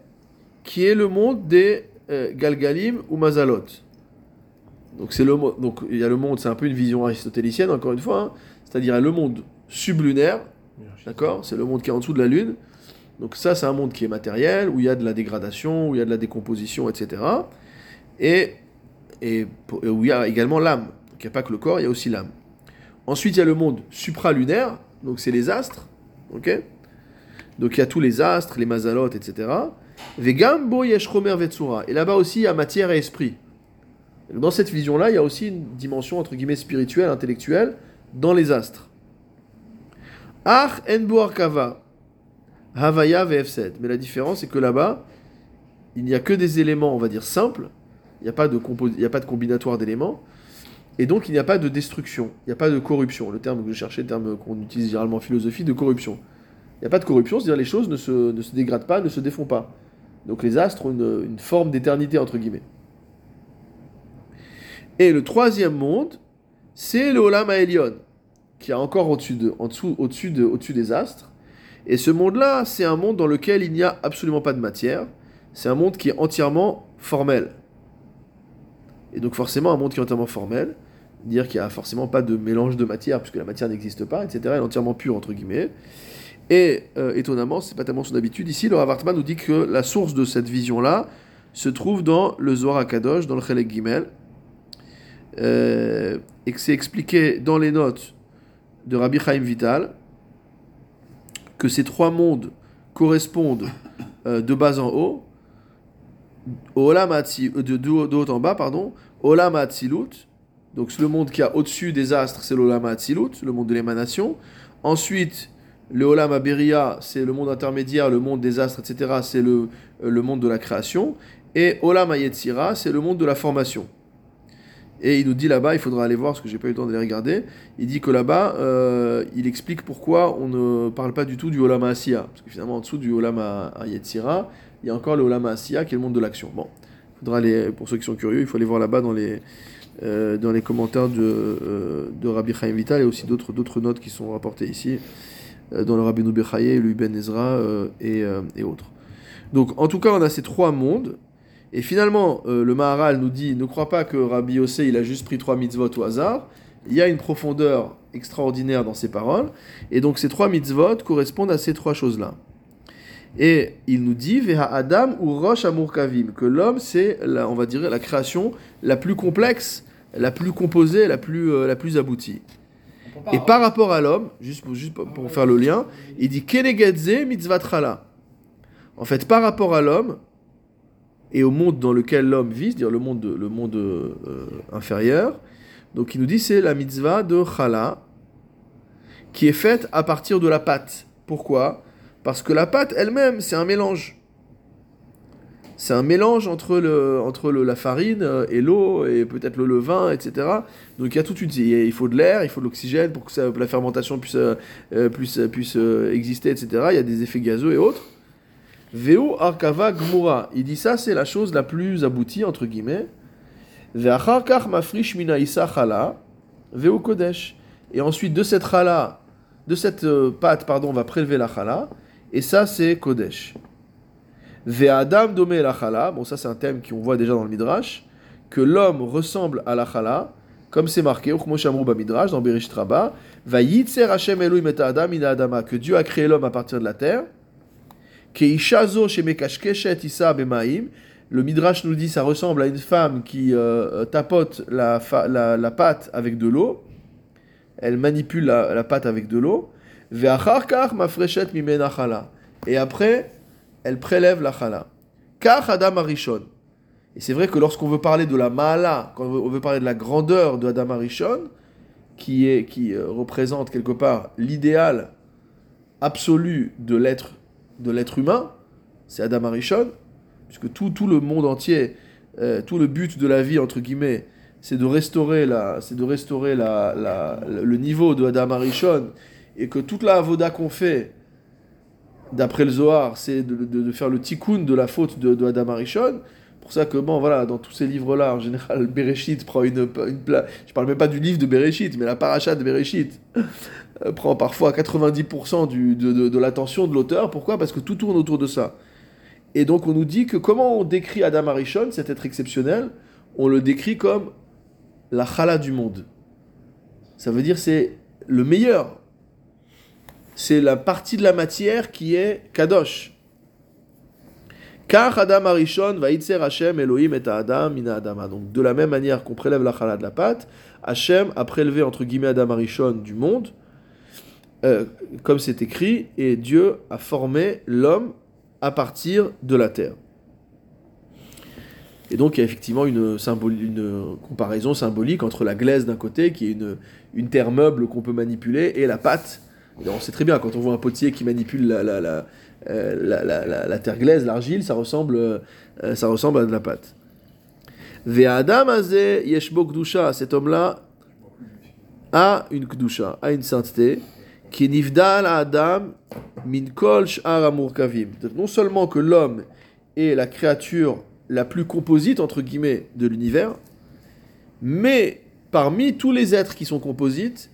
qui est le monde des Galgalim ou Mazalot. Donc, c'est le, donc il y a le monde, c'est un peu une vision aristotélicienne, encore une fois, hein. c'est-à-dire le monde sublunaire, d'accord C'est le monde qui est en dessous de la Lune. Donc ça, c'est un monde qui est matériel, où il y a de la dégradation, où il y a de la décomposition, etc. Et, et où il y a également l'âme. Donc il n'y a pas que le corps, il y a aussi l'âme. Ensuite, il y a le monde supralunaire, donc c'est les astres, ok Donc il y a tous les astres, les mazalotes, etc. Vegam bo yesh chomer vetsura. Et là-bas aussi, il y a matière et esprit. Dans cette vision-là, il y a aussi une dimension, entre guillemets, spirituelle, intellectuelle, dans les astres. Ach en bo arkava. Havaya VF7. Mais la différence, c'est que là-bas, il n'y a que des éléments, on va dire, simples. Il n'y a, pas de a pas de combinatoire d'éléments. Et donc, il n'y a pas de destruction. Il n'y a pas de corruption. Le terme que je cherchais, le terme qu'on utilise généralement en philosophie, de corruption. Il n'y a pas de corruption, c'est-à-dire les choses ne se, ne se dégradent pas, ne se défont pas. Donc, les astres ont une, forme d'éternité, entre guillemets. Et le troisième monde, c'est le Olam Aelion, qui est encore au-dessus de, en dessous, au-dessus de, au-dessus des astres. Et ce monde-là, c'est un monde dans lequel il n'y a absolument pas de matière. C'est un monde qui est entièrement formel. Et donc forcément, un monde qui est entièrement formel, dire qu'il n'y a forcément pas de mélange de matière, puisque la matière n'existe pas, etc. Elle est entièrement pure, entre guillemets. Et euh, étonnamment, c'est pas tellement son habitude. Ici, le Rav Hartman nous dit que la source de cette vision-là se trouve dans le Zohar HaKadosh, dans le Chelek Gimel, euh, et que c'est expliqué dans les notes de Rabbi Chaim Vital, que ces trois mondes correspondent euh, de bas en haut, euh, de, de haut en bas, pardon, Olam Hatzilut, donc le monde qui a au-dessus des astres, c'est l'Olam Hatzilut, le monde de l'émanation. Ensuite, le Olam Aberia, c'est le monde intermédiaire, le monde des astres, etc., c'est le, le monde de la création. Et Olam Hayetzira, c'est le monde de la formation. Et il nous dit là-bas, il faudra aller voir parce que j'ai pas eu le temps d'aller regarder. Il dit que là-bas, euh, il explique pourquoi on ne parle pas du tout du Olam Asiya. Parce que finalement, en dessous du Olam Yetzira, il y a encore le Olam Asiya qui est le monde de l'action. Bon, faudra aller, pour ceux qui sont curieux, il faut aller voir là-bas dans les, euh, dans les commentaires de, euh, de Rabbi Chaim Vital et aussi d'autres, notes qui sont rapportées ici, dans le Rabbi Bechaye, lui Ben Ezra euh, et, euh, et autres. Donc, en tout cas, on a ces trois mondes. Et finalement, euh, le Maharal nous dit ne crois pas que Rabbi Yossé il a juste pris trois mitzvot au hasard. Il y a une profondeur extraordinaire dans ses paroles. Et donc, ces trois mitzvot correspondent à ces trois choses-là. Et il nous dit Veha Adam ou Rosh Amur Kavim, que l'homme, c'est, la- on va dire, la création la plus complexe, la plus composée, la plus, euh, la plus aboutie. Et par rapport à l'homme, juste pour, juste pour- pour faire le lien, il dit Kenegedze mitzvah trala. En fait, par rapport à l'homme et au monde dans lequel l'homme vit, c'est-à-dire le monde, le monde euh, inférieur, donc il nous dit c'est la mitzvah de chala qui est faite à partir de la pâte. Pourquoi? Parce que la pâte elle-même, c'est un mélange. C'est un mélange entre, le, entre le- la farine euh, et l'eau et peut-être le levain, etc. Donc il y a toute une, il faut de l'air, il faut de l'oxygène pour que la fermentation puisse, euh, euh, puisse, puisse exister, etc. Il y a des effets gazeux et autres. Veo arkava gmura. Il dit ça, c'est la chose la plus aboutie, entre guillemets. Mafrish mina chala. Veo kodesh. Et ensuite, de cette chala, de cette pâte, pardon, on va prélever la chala. Et ça, c'est kodesh. Ve'adam dome la. Bon, ça, c'est un thème qu'on voit déjà dans le Midrash. Que l'homme ressemble à la chala. Comme c'est marqué, Midrash, dans Bereshit Rabbah, Va Hashem Elohim et Adam ina Adama, que Dieu a créé l'homme à partir de la terre. Keishazo shemekashkeshet isa bemaim. Le Midrash nous dit ça ressemble à une femme qui euh, tapote la, la, pâte avec de l'eau. Elle manipule la, la pâte avec de l'eau. Mafreshet mimena chala. Et après, elle prélève la chala. Kach Adam Arishon. Et c'est vrai que lorsqu'on veut parler de la Maala, quand on veut- parler de la grandeur de Adam Arishon, qui, est, qui euh, représente quelque part l'idéal absolu de l'être, de l'être humain, c'est Adam Arishon, puisque tout, tout le monde entier, euh, tout le but de la vie, entre guillemets, c'est de restaurer, la, c'est de restaurer la, la- le niveau de Adam Arishon, et que toute la avoda qu'on fait, d'après le Zohar, c'est de, de- faire le tikkun de la faute de, Adam Arishon. Pour ça que, bon, voilà, dans tous ces livres-là, en général, [LAUGHS] Bereshit prend une, une place. Je parle même pas du livre de Bereshit, mais la paracha de Bereshit euh, prend parfois 90% du, de l'attention de l'auteur. Pourquoi? Parce que tout tourne autour de ça. Et donc, on nous dit que comment on décrit Adam Arishon, cet être exceptionnel? On le décrit comme la chala du monde. Ça veut dire c'est le meilleur. C'est la partie de la matière qui est kadosh. Car Adam Arishon va itzer Hashem Elohim et Adam mina Adama. Donc de la même manière qu'on prélève la chala de la pâte, Hashem a prélevé entre guillemets Adam Arishon du monde, euh, comme c'est écrit, et Dieu a formé l'homme à partir de la terre. Et donc il y a effectivement une, une comparaison symbolique entre la glaise d'un côté, qui est une, une terre meuble qu'on peut manipuler, et la pâte. On sait très bien, quand on voit un potier qui manipule la, la, la, euh, la, la- terre glaise, l'argile, ça ressemble, euh, ça ressemble à de la pâte. Ve'adam azeh yeshbo kdusha, cet homme-là a une kdusha, a une sainteté, qui nifdal adam min kol sh'ar Non seulement que l'homme est la créature la plus composite, entre guillemets, de l'univers, mais parmi tous les êtres qui sont composites,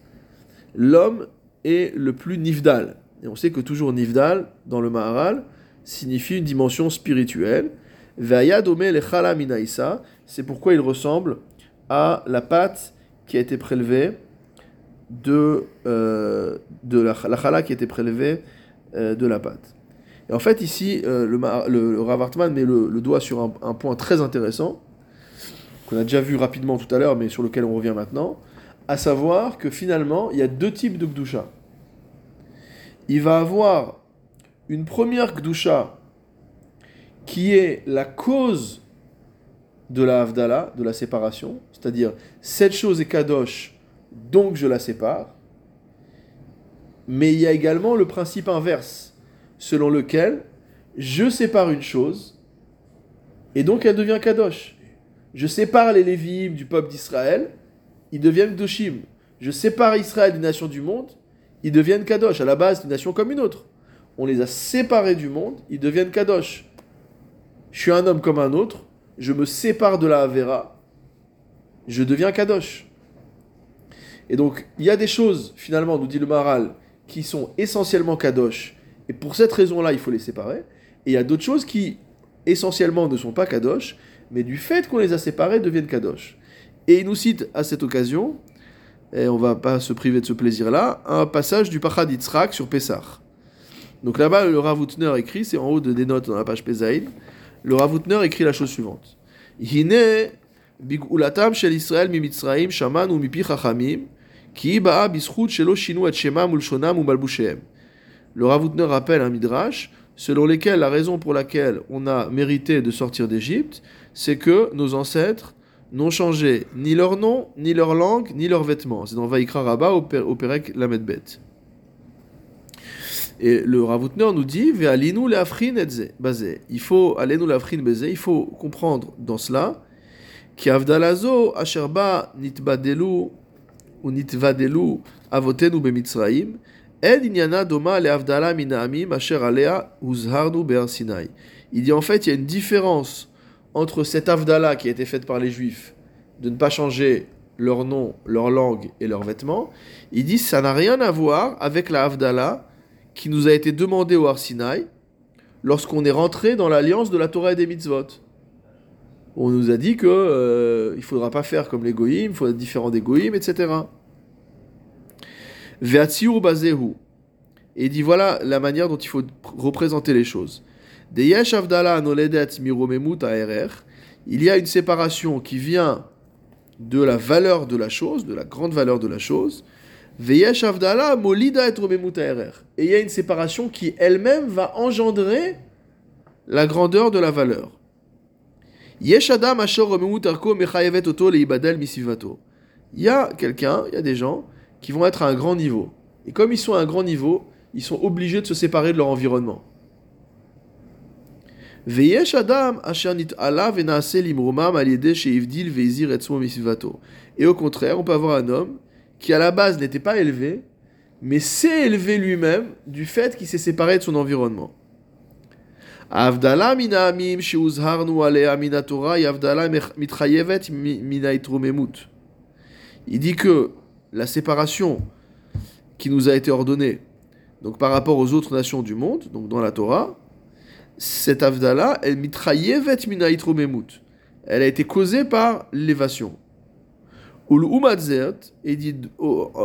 l'homme est le plus nifdal. Et on sait que toujours nifdal, dans le Maharal, signifie une dimension spirituelle. C'est pourquoi il ressemble à la pâte qui a été prélevée de, euh, de la, qui a été prélevée euh, de la pâte. Et en fait, ici, euh, le, le, le Rav Hartman met le, doigt sur un point très intéressant, qu'on a déjà vu rapidement tout à l'heure, mais sur lequel on revient maintenant, à savoir que finalement, il y a deux types de Gdusha. Il va avoir une première Gdusha qui est la cause de la Havdalah, de la séparation, c'est-à-dire cette chose est Kadosh, donc je la sépare. Mais il y a également le principe inverse, selon lequel je sépare une chose et donc elle devient Kadosh. Je sépare les Lévi'im du peuple d'Israël, ils deviennent Doshim. Je sépare Israël des nations du monde, ils deviennent Kadosh. À la base, une nation comme une autre. On les a séparés du monde, ils deviennent Kadosh. Je suis un homme comme un autre, je me sépare de la Havera, je deviens Kadosh. Et donc, il y a des choses, finalement, nous dit le Maharal, qui sont essentiellement Kadosh, et pour cette raison-là, il faut les séparer. Et il y a d'autres choses qui, essentiellement, ne sont pas Kadosh, mais du fait qu'on les a séparés, deviennent Kadosh. Et il nous cite à cette occasion, et on va pas se priver de ce plaisir-là, un passage du Pachad sur Pessah. Donc là-bas, le Rav Utner écrit, c'est en haut de des notes dans la page Pesaïd, le Rav Utner écrit la chose suivante. Le Rav Utner rappelle un midrash selon lequel la raison pour laquelle on a mérité de sortir d'Égypte, c'est que nos ancêtres n'ont changé ni leur nom, ni leur langue, ni leurs vêtements. C'est dans Vaikra Rabba au, au Perek Lamedbet. Et le Ravutner nous dit Ve'alinu le'afrin etze bazé. Il faut alenu le'afrin bezé. Il faut comprendre dans cela qui avdalazo asherba nitbadelu ou nitvadelu avotenu bemitzraim ed inyana doma le'avdala minaamim asher alea uzharnu be'ar Sinai. Il dit en fait il y a une différence entre cette avdala qui a été faite par les juifs de ne pas changer leur nom, leur langue et leurs vêtements. Il dit ça n'a rien à voir avec la avdala qui nous a été demandé au Arsinaï lorsqu'on est rentré dans l'alliance de la Torah et des mitzvot. On nous a dit que euh, il faudra pas faire comme les goïms, il faut être différent des goïms, etc. Ve'atsiur bazehu. Et il dit voilà la manière dont il faut représenter les choses. De avdala anoledet miromemut aerer. Il y a une séparation qui vient de la valeur de la chose, de la grande valeur de la chose. Veyesh avdala molida et romemut. Et il y a une séparation qui elle-même va engendrer la grandeur de la valeur. Yesh adam asher romemut arko mechayevet oto leibadel misivato. Il y a quelqu'un, il y a des gens qui vont être à un grand niveau. Et comme ils sont à un grand niveau, ils sont obligés de se séparer de leur environnement. Veyesh adam asher nit'ala venaase limromam al yedeh sheivdil veizir etzmo misivato. Et au contraire, on peut avoir un homme qui à la base n'était pas élevé, mais s'est élevé lui-même du fait qu'il s'est séparé de son environnement. Avdala mina amim sheuzharnu alea mina Torah, avdala mitchayevet mina itromemut. Il dit que la séparation qui nous a été ordonnée, donc par rapport aux autres nations du monde, donc dans la Torah, cette avdala, elle mitrayevet mina. Elle a été causée par l'élévation. Ul et dit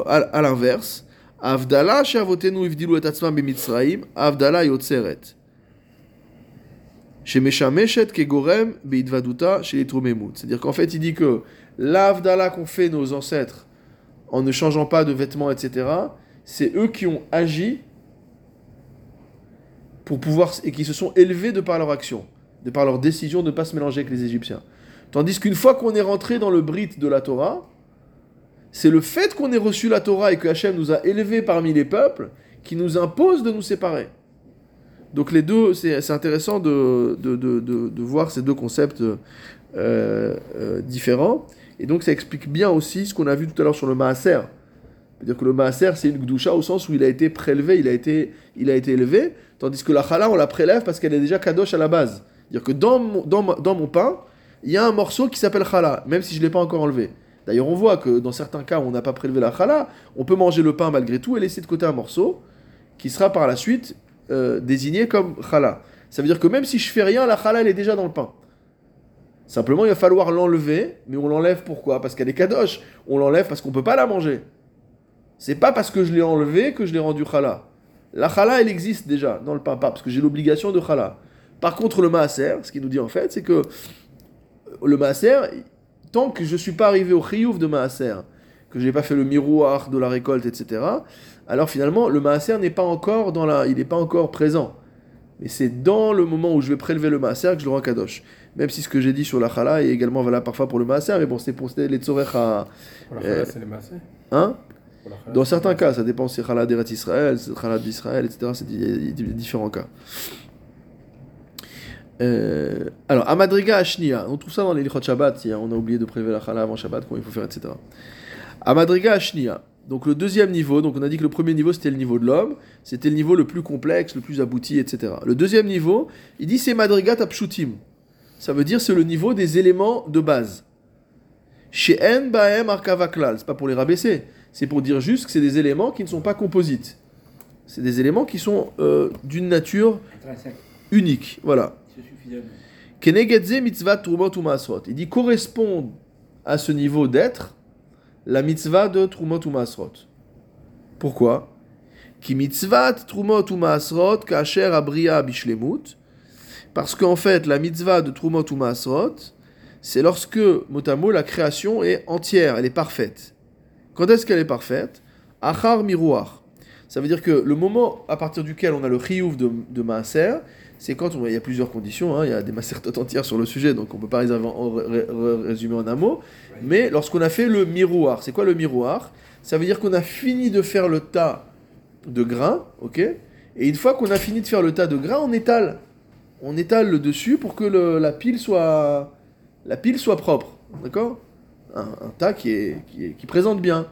à, l'inverse, avdala shavotenu ivdilu et atzmam b'mitzraim, avdala yotzeret. Shemeshameshet kegorem beidvaduta chez C'est-à-dire qu'en fait, il dit que l'avdala qu'ont fait nos ancêtres en ne changeant pas de vêtements, etc., c'est eux qui ont agi pour pouvoir et qui se sont élevés de par leur action, de par leur décision de ne pas se mélanger avec les Égyptiens. Tandis qu'une fois qu'on est rentré dans le brite de la Torah, c'est le fait qu'on ait reçu la Torah et que Hachem nous a élevés parmi les peuples qui nous impose de nous séparer. Donc les deux, c'est intéressant de, de, de, de, de voir ces deux concepts euh, euh, différents. Et donc ça explique bien aussi ce qu'on a vu tout à l'heure sur le Maaser. C'est-à-dire que le Maaser, c'est une Gdusha au sens où il a été prélevé, il a été, il a été élevé, tandis que la Chala, on la prélève parce qu'elle est déjà Kadosh à la base. C'est-à-dire que dans mon, dans, dans mon pain, il y a un morceau qui s'appelle Chala, même si je ne l'ai pas encore enlevé. D'ailleurs, on voit que dans certains cas où on n'a pas prélevé la Chala, on peut manger le pain malgré tout et laisser de côté un morceau qui sera par la suite euh, désigné comme Chala. Ça veut dire que même si je fais rien, la Chala, elle est déjà dans le pain. Simplement, il va falloir l'enlever, mais on l'enlève pourquoi? Parce qu'elle est kadosh. On l'enlève parce qu'on peut pas la manger. C'est pas parce que je l'ai enlevé que je l'ai rendu chala. La chala, elle existe déjà dans le pain, parce que j'ai l'obligation de chala. Par contre, le maaser, ce qu'il nous dit en fait, c'est que le maaser, tant que je suis pas arrivé au chiyuv de maaser, que j'ai pas fait le miroir de la récolte, etc., alors finalement, le maaser n'est pas encore dans la, il n'est pas encore présent. Mais c'est dans le moment où je vais prélever le maaser que je le rends kadosh. Même si ce que j'ai dit sur la chala est également valable parfois pour le maaser, mais bon, c'est pour les tzorech à... Pour la Euh, chala, c'est les massés. Hein? Dans certains cas, ça dépend si c'est Khalad d'Eretz Israël, c'est Khalad d'Israël, etc. C'est différents cas. Euh, alors, Amadriga Ashnia, on trouve ça dans les Lichot Shabbat, si on a oublié de prélever la Khala avant Shabbat, comment il faut faire, etc. Amadriga Ashnia, donc le deuxième niveau, donc on a dit que le premier niveau c'était le niveau de l'homme, c'était le niveau le plus complexe, le plus abouti, etc. Le deuxième niveau, il dit c'est Madriga Tapshutim. Ça veut dire c'est le niveau des éléments de base. Chez En Baem Arkavaklal, c'est pas pour les rabaisser, c'est pour dire juste que c'est des éléments qui ne sont pas composites. C'est des éléments qui sont euh, d'une nature unique. Voilà. Il dit correspond à ce niveau d'être la mitzvah de trumot ou maasrot. Pourquoi? Ki mitzvah trumot ou maasrot kasher abriya bishlemut. Parce qu'en fait, la mitzvah de trumot ou maasrot, c'est lorsque, mot à mot, la création est entière, elle est parfaite. Quand est-ce qu'elle est parfaite? Achar miroir. Ça veut dire que le moment à partir duquel on a le chiyuv de, de maaser, c'est quand on, il y a plusieurs conditions, hein, il y a des macertotes entières sur le sujet, donc on ne peut pas les en ré- ré- résumer en un mot. Mais lorsqu'on a fait le miroir, c'est quoi le miroir Ça veut dire qu'on a fini de faire le tas de grains, ok? Et une fois qu'on a fini de faire le tas de grains, on étale. On étale le dessus pour que la, pile soit, la pile soit propre, d'accord? Un, tas qui, présente bien.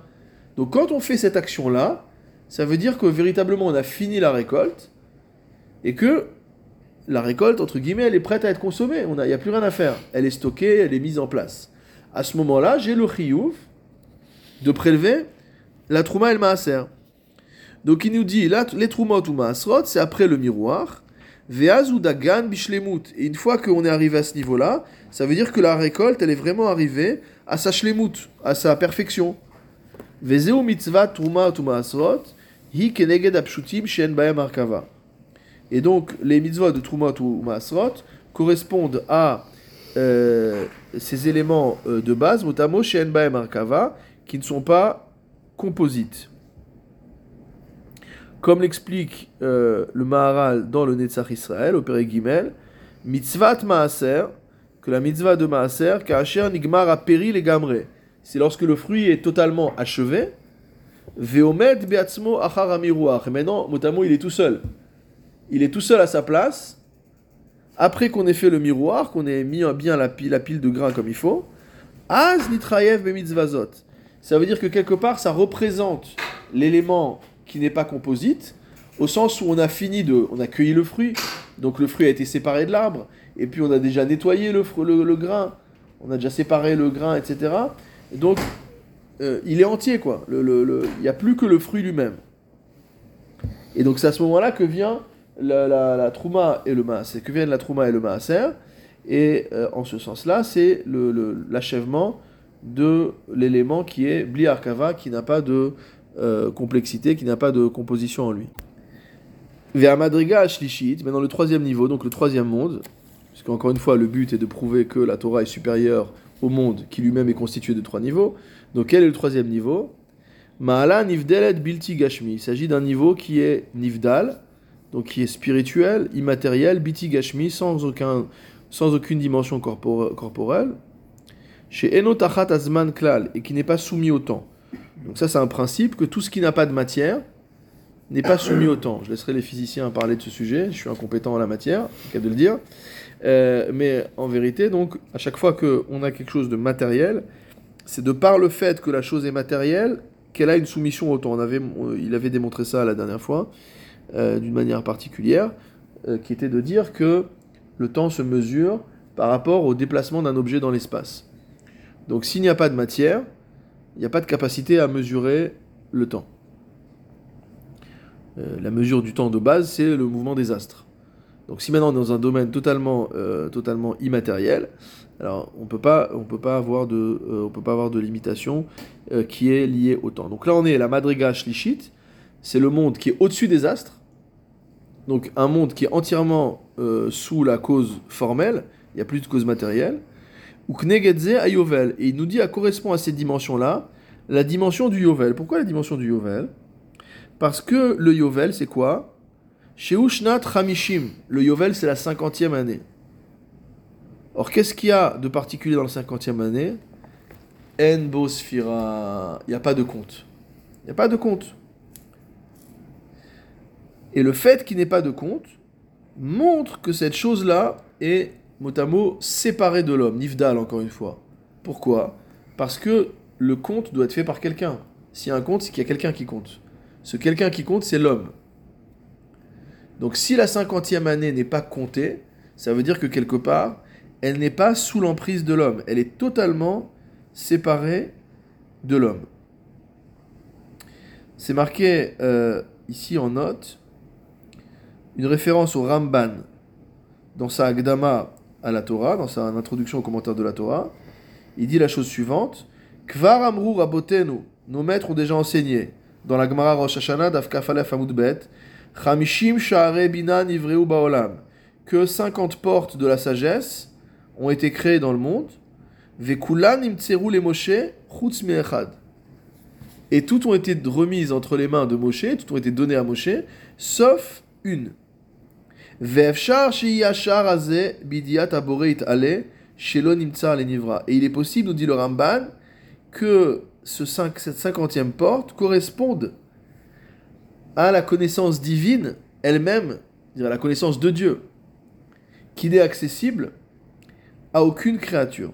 Donc quand on fait cette action-là, ça veut dire que véritablement on a fini la récolte et que la récolte, entre guillemets, elle est prête à être consommée. Il n'y a plus rien à faire. Elle est stockée, elle est mise en place. À ce moment-là, j'ai le chiyuv de prélever la trouma et le maaser. Donc il nous dit, là, les troumot ou maasrot, c'est après le miroir. Veaz ou bishlemut. Et une fois qu'on est arrivé à ce niveau-là, ça veut dire que la récolte, elle est vraiment arrivée à sa shlemut, à sa perfection. Vezeu mitzvah trouma ou maasrot, hi keneged apshutim shen baem arkava. Et donc, les mitzvot de Trumot ou Maasrot correspondent à euh, ces éléments euh, de base, notamment chez Enba et Markava, qui ne sont pas composites. Comme l'explique euh, le Maharal dans le Netzach Israël, au Père Gimel, mitzvat maaser, que la mitzvah de maaser, kacher nigmar a péri les gamré. C'est lorsque le fruit est totalement achevé, veomet beatzmo achar. Et maintenant, motamo, il est tout seul. Il est tout seul à sa place. Après qu'on ait fait le miroir, qu'on ait mis bien la pile, de grains comme il faut, az nitrayev be mitzvazot. Ça veut dire que quelque part, ça représente l'élément qui n'est pas composite, au sens où on a fini de, on a cueilli le fruit, donc le fruit a été séparé de l'arbre, et puis on a déjà nettoyé le, le, grain, on a déjà séparé le grain, etc. Donc euh, il est entier quoi. Le- le- Il n'y a plus que le fruit lui-même. Et donc c'est à ce moment-là que vient la, la, et le maaser, que viennent la trouma et le maaser. Et euh, en ce sens-là, c'est l'achèvement de l'élément qui est bli arkava, qui n'a pas de euh, complexité, qui n'a pas de composition en lui. Vers Madriga Ashlishit, maintenant le troisième niveau, donc le troisième monde, puisque encore une fois le but est de prouver que la Torah est supérieure au monde qui lui-même est constitué de trois niveaux. Donc quel est le troisième niveau? Ma'ala Nivdelet Bilti Gashmi. Il s'agit d'un niveau qui est Nivdal, donc qui est spirituel, immatériel, Bilti Gashmi, sans, aucun, sans aucune dimension corpore- corporelle. Chez Enotachat Azman Klal, et qui n'est pas soumis au temps. Donc ça c'est un principe que tout ce qui n'a pas de matière n'est pas soumis au temps. Je laisserai les physiciens parler de ce sujet, je suis incompétent en la matière, cas de le dire. Euh, mais en vérité, donc, à chaque fois qu'on a quelque chose de matériel, c'est de par le fait que la chose est matérielle qu'elle a une soumission au temps. On avait, on- il avait démontré ça la dernière fois, euh, d'une manière particulière, euh, qui était de dire que le temps se mesure par rapport au déplacement d'un objet dans l'espace. Donc s'il n'y a pas de matière, il n'y a pas de capacité à mesurer le temps. Euh, la mesure du temps de base, c'est le mouvement des astres. Donc si maintenant on est dans un domaine totalement, euh, totalement immatériel, alors on peut pas, on peut pas avoir de, euh, on peut pas avoir de limitation euh, qui est liée au temps. Donc là on est à la Madriga Shlishit, c'est le monde qui est au-dessus des astres, donc un monde qui est entièrement sous la cause formelle, il n'y a plus de cause matérielle. Ou Knegedze à Yovel, et il nous dit à correspond à cette dimension-là, la dimension du Yovel. Pourquoi la dimension du Yovel? Parce que le Yovel, c'est quoi? Chez Ushnat le Yovel, c'est la cinquantième année. Or, qu'est-ce qu'il y a de particulier dans la cinquantième année? En Bosphira. Il n'y a pas de compte. Il n'y a pas de compte. Et le fait qu'il n'ait pas de compte montre que cette chose-là est, mot à mot, séparée de l'homme. Nifdal, encore une fois. Pourquoi? Parce que le compte doit être fait par quelqu'un. S'il y a un compte, c'est qu'il y a quelqu'un qui compte. Ce quelqu'un qui compte, c'est l'homme. Donc si la cinquantième année n'est pas comptée, ça veut dire que quelque part, elle n'est pas sous l'emprise de l'homme. Elle est totalement séparée de l'homme. C'est marqué euh, ici en note une référence au Ramban dans sa Agdama à la Torah, dans sa introduction au commentaire de la Torah. Il dit la chose suivante Kvar Amrou Rabotenu, nos maîtres ont déjà enseigné dans la Gemara Rosh Hashanah d'Afkaf Aleph Amud Bet, Chamishim Sha'are Bina Nivreu Baolam, que 50 portes de la sagesse ont été créées dans le monde, Vekulan Imtseru les Moshe, Chutz. Et toutes ont été remises entre les mains de Moshe, toutes ont été données à Moshe, sauf une. Ve'efshar she'yashar azeh bidiat aboreit ale, shelo nimtsa le nivra. Et il est possible, nous dit le Ramban, que ce cinq- cette cinquantième porte corresponde à la connaissance divine elle-même, à la connaissance de Dieu, qui n'est accessible à aucune créature.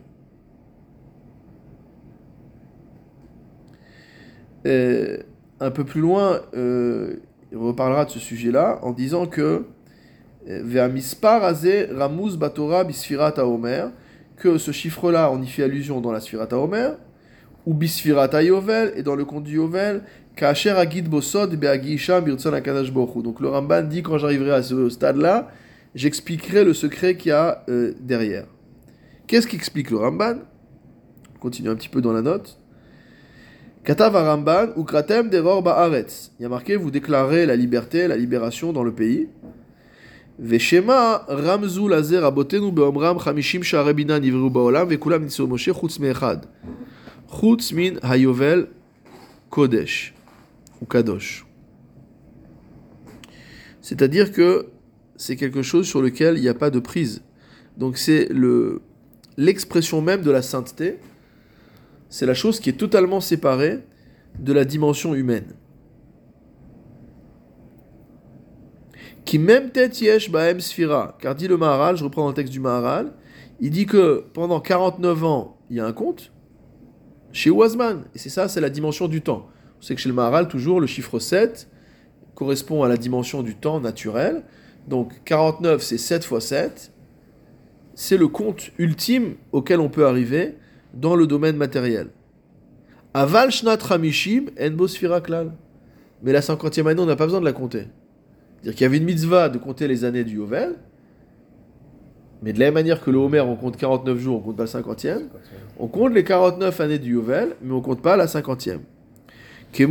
Euh, un peu plus loin, euh, il reparlera de ce sujet-là en disant que euh, ramuz batora bisfirat haomer, que ce chiffre-là, on y fait allusion dans la Sfirat haomer, ou bisfirat yovel et dans le conte du yovel, donc le Ramban dit quand j'arriverai à ce stade-là, j'expliquerai le secret qu'il y a euh, derrière. Qu'est-ce qu'explique le Ramban On continue un petit peu dans la note. Katav Ramban ou Kratem Deror Baaretz. Il y a marqué vous déclarez la liberté, la libération dans le pays. Veshema Ramzu Lazer Abotenu Beomram Chamishim Sharebina Nivru Baolam Vekulam Nitzomoshe Chutz Mechad. Chutz Min Hayovel Kodesh ou kadosh. C'est-à-dire que c'est quelque chose sur lequel il n'y a pas de prise. Donc c'est le l'expression même de la sainteté. C'est la chose qui est totalement séparée de la dimension humaine. Qui même tête baem sphira. Car dit le Maharal, je reprends dans le texte du Maharal, il dit que pendant 49 ans, il y a un compte chez Oazman. Et c'est ça, c'est la dimension du temps. On sait que chez le Maharal, toujours, le chiffre 7 correspond à la dimension du temps naturel. Donc 49, c'est 7 fois 7. C'est le compte ultime auquel on peut arriver dans le domaine matériel. Aval shnat ramishim en. Mais la 50e année, on n'a pas besoin de la compter. C'est-à-dire qu'il y avait une mitzvah de compter les années du Yovel, mais de la même manière que le Homer, on compte 49 jours, on compte pas le 50e, on compte les 49 années du Yovel, mais on compte pas la 50e. Il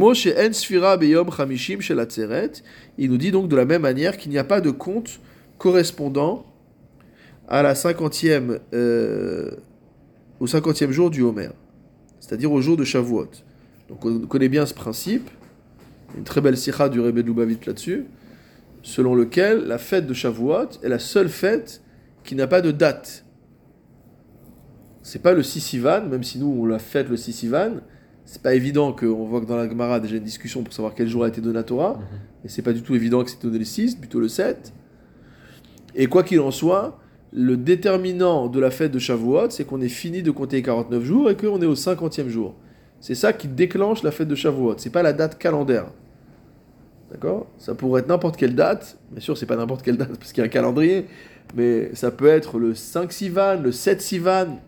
nous dit donc de la même manière qu'il n'y a pas de compte correspondant à la 50e, euh, au 50e jour du Homer, c'est-à-dire au jour de Shavuot. Donc on connaît bien ce principe, une très belle sikha du Rebbe Lubavitch là-dessus, selon lequel la fête de Shavuot est la seule fête qui n'a pas de date. C'est pas le Sissivan, même si nous on la fête le Sissivan, c'est pas évident qu'on voit que dans la Gemara déjà une discussion pour savoir quel jour a été donné la Torah, mhm. et c'est pas du tout évident que c'était donné le 6, plutôt le 7. Et quoi qu'il en soit, le déterminant de la fête de Shavuot, c'est qu'on est fini de compter 49 jours et qu'on est au 50e jour. C'est ça qui déclenche la fête de Shavuot, c'est pas la date calendaire. D'accord? Ça pourrait être n'importe quelle date, bien sûr c'est pas n'importe quelle date parce qu'il y a un calendrier, mais ça peut être le 5 Sivan, le 7 Sivan,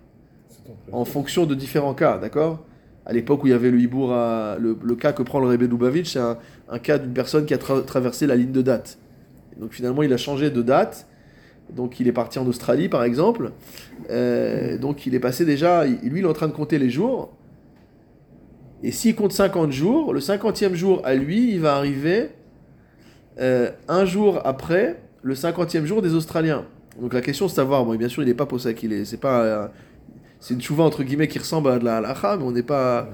en fonction de différents cas, d'accord? À l'époque où il y avait le hibour, le, cas que prend le Rebbe Lubavitch, c'est un, cas d'une personne qui a traversé la ligne de date. donc finalement, il a changé de date. Donc il est parti en Australie, par exemple. Euh, donc il est passé déjà, lui, il est en train de compter les jours. Et s'il compte 50 jours, le 50e jour à lui, il va arriver euh, un jour après le 50e jour des Australiens. Donc la question c'est de savoir, bon, bien sûr il n'est pas possèque, il est, c'est pas c'est une chouva entre guillemets qui ressemble à de la halacha, mais on n'est pas,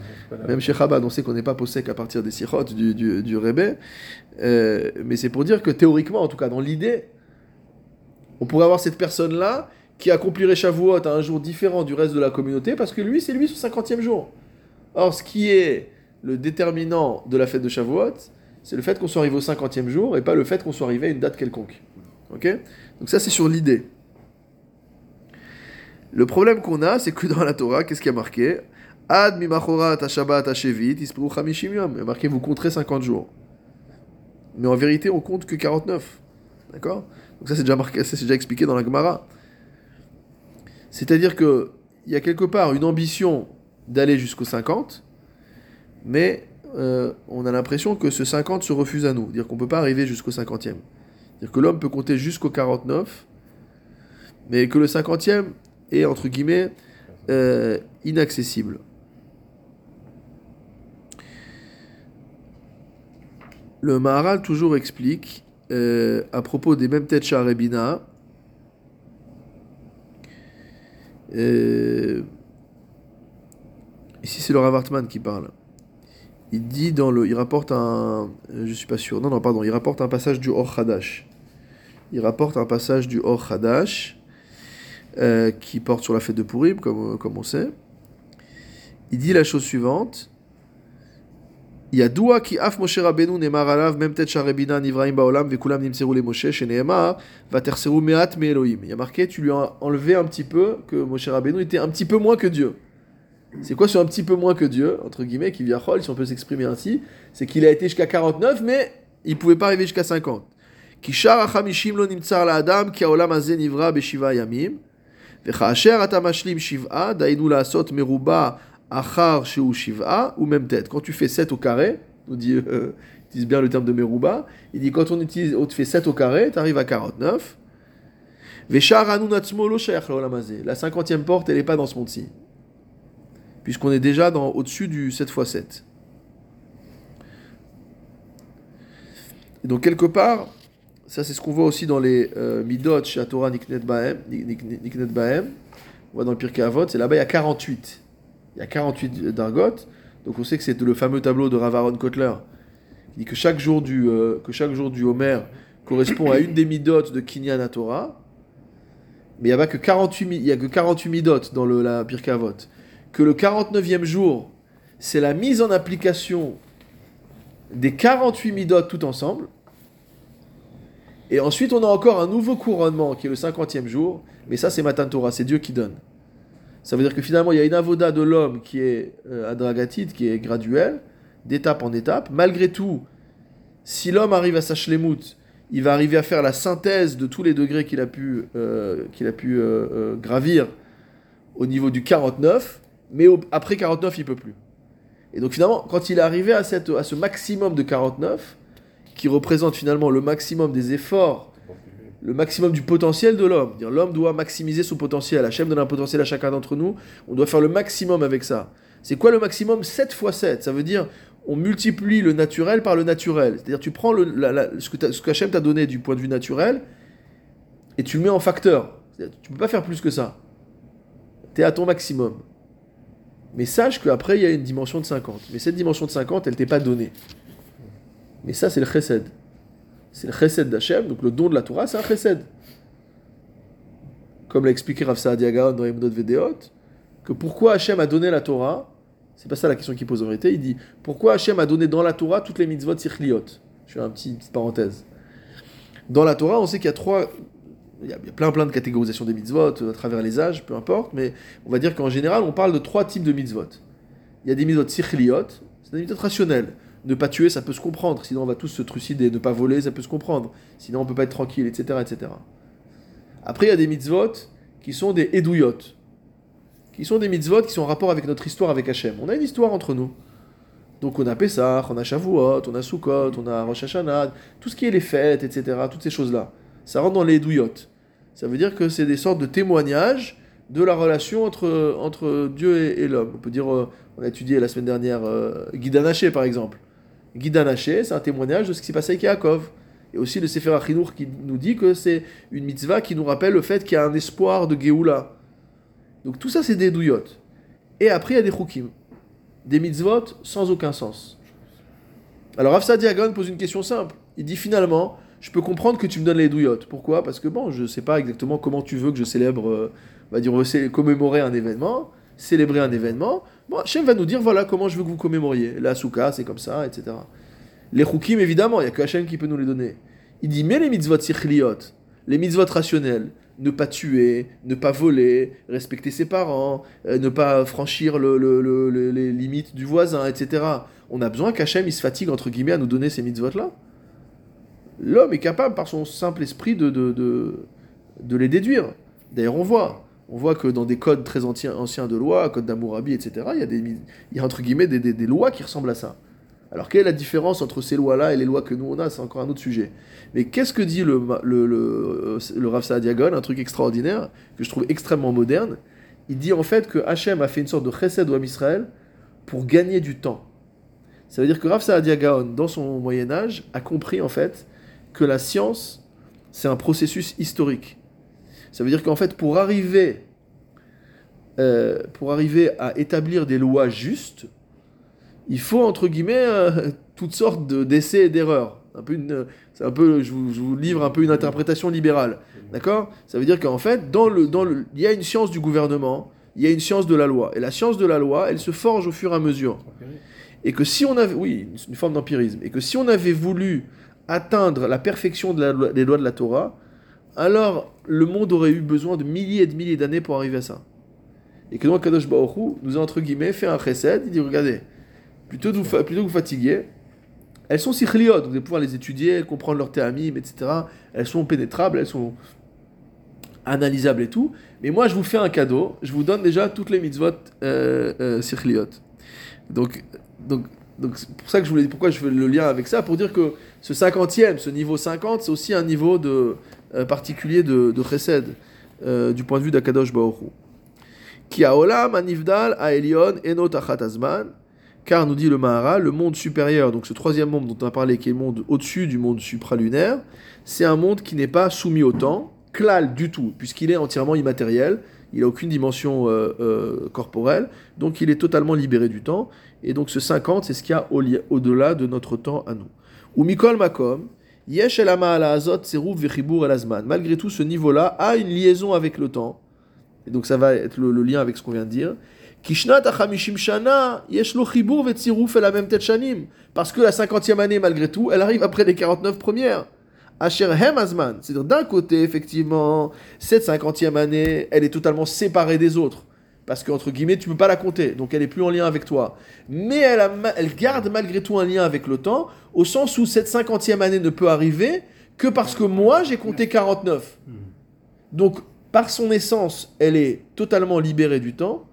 même chez Chabad, on sait qu'on n'est pas possèque à partir des sirots du, du, du euh, mais c'est pour dire que théoriquement, en tout cas dans l'idée, on pourrait avoir cette personne-là qui accomplirait Shavuot à un jour différent du reste de la communauté, parce que lui, c'est lui son 50e jour. Or, ce qui est le déterminant de la fête de Shavuot, c'est le fait qu'on soit arrivé au 50e jour et pas le fait qu'on soit arrivé à une date quelconque. Ok? Donc ça, c'est sur l'idée. Le problème qu'on a, c'est que dans la Torah, qu'est-ce qui a marqué Ad mimachorat Shabbat Il y a marqué vous compterez 50 jours. Mais en vérité, on compte que 49. D'accord? Donc ça, c'est déjà marqué, c'est déjà expliqué dans la Gemara. C'est-à-dire que il y a quelque part une ambition d'aller jusqu'au 50, mais euh, on a l'impression que ce 50 se refuse à nous. Dire qu'on ne peut pas arriver jusqu'au 50e. Dire que l'homme peut compter jusqu'au 49, mais que le 50e, est entre guillemets euh, inaccessible. Le Maharal toujours explique euh, à propos des mêmes têtes Sharebina. Euh, ici c'est le Ravartman qui parle. Il dit dans le, il rapporte un, je suis pas sûr, non non pardon, il rapporte un passage du Or Hadash. Il rapporte un passage du Or Hadash euh, qui porte sur la fête de Purim, comme, comme on sait. Il dit la chose suivante. Af Moshe Rabbeinu nemar alav même tet sharebina nivraim baolam vekulam nimseru le Moshe sheneemar vaterseru meat me Elohim. Il y a marqué, tu lui as enlevé un petit peu que Moshe Rabbeinu était un petit peu moins que Dieu. C'est quoi sur un petit peu moins que Dieu, entre guillemets, qui vient si on peut s'exprimer ainsi C'est qu'il a été jusqu'à 49, mais il pouvait pas arriver jusqu'à 50. Ki shar achamishim Ou même tête. Quand tu fais 7 au carré, nous dit, euh, [LAUGHS] utilise bien le terme de meruba, il dit quand on utilise, fait 7 au carré, tu arrives à 49. La 50e porte, elle n'est pas dans ce monde-ci. Puisqu'on est déjà au-dessus du 7 x 7. Et donc quelque part, Ça, c'est ce qu'on voit aussi dans les euh, Midot chez Torah Niknet Bahem. On voit dans le Pirkei Avot, c'est là-bas, il y a 48. Il y a 48 d'argot. Donc on sait que c'est le fameux tableau de Rav Aaron Kotler. Il dit que chaque jour du, euh, que chaque jour du Homer correspond à une des Midot de Kinyan Torah. Mais il n'y a, pas que 48 mi- il a que 48 Midot dans le, la Pirkei. Que le 49e jour, c'est la mise en application des 48 Midot tout ensemble. Et ensuite, on a encore un nouveau couronnement qui est le 50e jour. Mais ça, c'est Matan Torah, c'est Dieu qui donne. Ça veut dire que finalement, il y a une avoda de l'homme qui est euh, adragatite, qui est graduelle, d'étape en étape. Malgré tout, si l'homme arrive à sa shlemut, il va arriver à faire la synthèse de tous les degrés qu'il a pu, euh, a pu euh, euh, gravir au niveau du 49, mais après 49, il peut plus. Et donc finalement, quand il est arrivé à, cette, à ce maximum de 49, qui représente finalement le maximum des efforts, le maximum du potentiel de l'homme. L'homme doit maximiser son potentiel. Hachem donne un potentiel à chacun d'entre nous. On doit faire le maximum avec ça. C'est quoi le maximum? 7 fois 7. Ça veut dire on multiplie le naturel par le naturel. C'est-à-dire tu prends le, la- la- ce que t'a donné du point de vue naturel et tu le mets en facteur. Tu peux pas faire plus que ça. Tu es à ton maximum. Mais sache qu'après, il y a une dimension de 50. Mais cette dimension de 50, elle t'est pas donnée. Mais ça, c'est le chesed. C'est le chesed d'Hachem, donc le don de la Torah, c'est un chesed. Comme l'a expliqué Rav Saadia Gaon dans Emdot Vedeot, que pourquoi Hachem a donné la Torah, c'est pas ça la question qu'il pose en vérité, il dit pourquoi Hachem a donné dans la Torah toutes les mitzvot sichliot? Je fais une petite parenthèse. Dans la Torah, on sait qu'il y a trois. Il y a plein plein de catégorisations des mitzvot euh, à travers les âges, peu importe, mais on va dire qu'en général, on parle de trois types de mitzvot. Il y a des mitzvot sichliot, c'est des mitzvot rationnels. Ne pas tuer, ça peut se comprendre, sinon on va tous se trucider. Ne pas voler, ça peut se comprendre, sinon on peut pas être tranquille, etc. etc. Après, il y a des mitzvot qui sont des edouyot, qui sont des mitzvot qui sont en rapport avec notre histoire avec Hachem. On a une histoire entre nous. Donc on a Pessah, on a Shavuot, on a Sukkot, on a Rosh Hashanah, tout ce qui est les fêtes, etc. Toutes ces choses-là. Ça rentre dans les edouyot. Ça veut dire que c'est des sortes de témoignages de la relation entre, entre Dieu et, et l'homme. On peut dire, euh, on a étudié la semaine dernière euh, Guy Danaché, par exemple. Guy Danaché, c'est un témoignage de ce qui s'est passé avec Yaakov. Et aussi le Sefer Achinour qui nous dit que c'est une mitzvah qui nous rappelle le fait qu'il y a un espoir de Géoula. Donc tout ça, c'est des douillottes. Et après, il y a des chukim. Des mitzvot sans aucun sens. Alors Afsa Diagon pose une question simple. Il dit finalement, je peux comprendre que tu me donnes les douillottes. Pourquoi? Parce que bon, je ne sais pas exactement comment tu veux que je célèbre, euh, on va dire, cé- commémorer un événement, célébrer un événement. Bon, Hachem va nous dire, voilà comment je veux que vous commémoriez. La souka, c'est comme ça, etc. Les chukim, évidemment, il n'y a que Hachem qui peut nous les donner. Il dit, mais les mitzvot sichliot, les mitzvot rationnels, ne pas tuer, ne pas voler, respecter ses parents, euh, ne pas franchir le- le- le- les limites du voisin, etc. On a besoin qu'Hachem il se fatigue, entre guillemets, à nous donner ces mitzvot-là. L'homme est capable, par son simple esprit, de, de, de, de les déduire. D'ailleurs, on voit. On voit que dans des codes très anciens, de loi, code d'Amourabi, etc., il y a, des, il y a entre guillemets des, lois qui ressemblent à ça. Alors, quelle est la différence entre ces lois-là et les lois que nous on a? C'est encore un autre sujet. Mais qu'est-ce que dit le, le, le, Saadiagon Un truc extraordinaire, que je trouve extrêmement moderne? Il dit en fait que Hachem a fait une sorte de chesed Ham Israël pour gagner du temps. Ça veut dire que Rav Saadia Gaon, dans son Moyen Âge, a compris en fait que la science, c'est un processus historique. Ça veut dire qu'en fait, pour arriver, euh, pour arriver à établir des lois justes, il faut entre guillemets euh, [LAUGHS] toutes sortes de- d'essais et d'erreurs. C'est un peu, je vous, livre un peu une interprétation libérale, d'accord? Ça veut dire qu'en fait, dans le, dans le, il y a une science du gouvernement, il y a une science de la loi, et la science de la loi, elle se forge au fur et à mesure. Et que si on avait, oui, une- forme d'empirisme, et que si on avait voulu atteindre la perfection des lois de la Torah, alors le monde aurait eu besoin de milliers et de milliers d'années pour arriver à ça. Et que donc Kadosh Hu nous a entre guillemets fait un chesed, il dit regardez, plutôt que vous, plutôt vous fatiguer, elles sont sichliot, vous allez pouvoir les étudier, comprendre leurs théamim, etc. Elles sont pénétrables, elles sont analysables et tout. Mais moi, je vous fais un cadeau, je vous donne déjà toutes les mitzvot euh, euh. Donc, donc, donc pour ça que je voulais, pourquoi je fais le lien avec ça, pour dire que ce cinquantième, ce niveau 50, c'est aussi un niveau de, particulier de, de chesed, euh, du point de vue d'Akadosh Baruch Hu. Ki haolam anivdal haelion enot azman, Car, nous dit le Mahara, le monde supérieur, donc ce troisième monde dont on a parlé, qui est le monde au-dessus du monde supralunaire, c'est un monde qui n'est pas soumis au temps, klal du tout, puisqu'il est entièrement immatériel, il n'a aucune dimension euh, euh, corporelle, donc il est totalement libéré du temps. Et donc ce 50, c'est ce qu'il y a au- au-delà de notre temps à nous. Ou Mikol Makom, Malgré tout, ce niveau-là a une liaison avec le temps. Et donc ça va être le, lien avec ce qu'on vient de dire. Parce que la cinquantième année, malgré tout, elle arrive après les 49 premières. C'est-à-dire d'un côté, effectivement, cette cinquantième année, elle est totalement séparée des autres. Parce qu'entre guillemets, tu peux pas la compter, donc elle est plus en lien avec toi. Mais elle, garde malgré tout un lien avec le temps, au sens où cette cinquantième année ne peut arriver que parce que moi j'ai compté 49. Donc, par son essence, elle est totalement libérée du temps,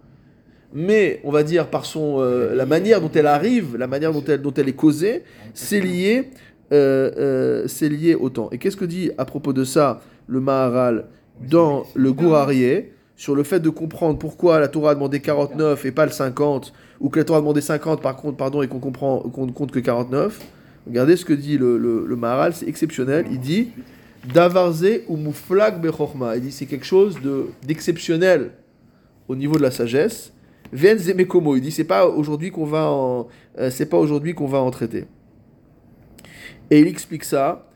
mais on va dire par son, euh, la manière dont elle arrive, la manière dont elle, est causée, c'est lié, euh, euh, lié au temps. Et qu'est-ce que dit à propos de ça le Maharal dans le Gourarié sur le fait de comprendre pourquoi la Torah a demandé 49 et pas le 50, ou que la Torah a demandé 50 par contre, pardon, et qu'on comprend, qu'on ne compte que 49. Regardez ce que dit le, Maharal, c'est exceptionnel. Il dit Davarze ou mouflag bechorma. Il dit c'est quelque chose de d'exceptionnel au niveau de la sagesse. Ven zemekomo. Il dit c'est pas aujourd'hui qu'on va euh, c'est pas aujourd'hui qu'on va en traiter. Et il explique ça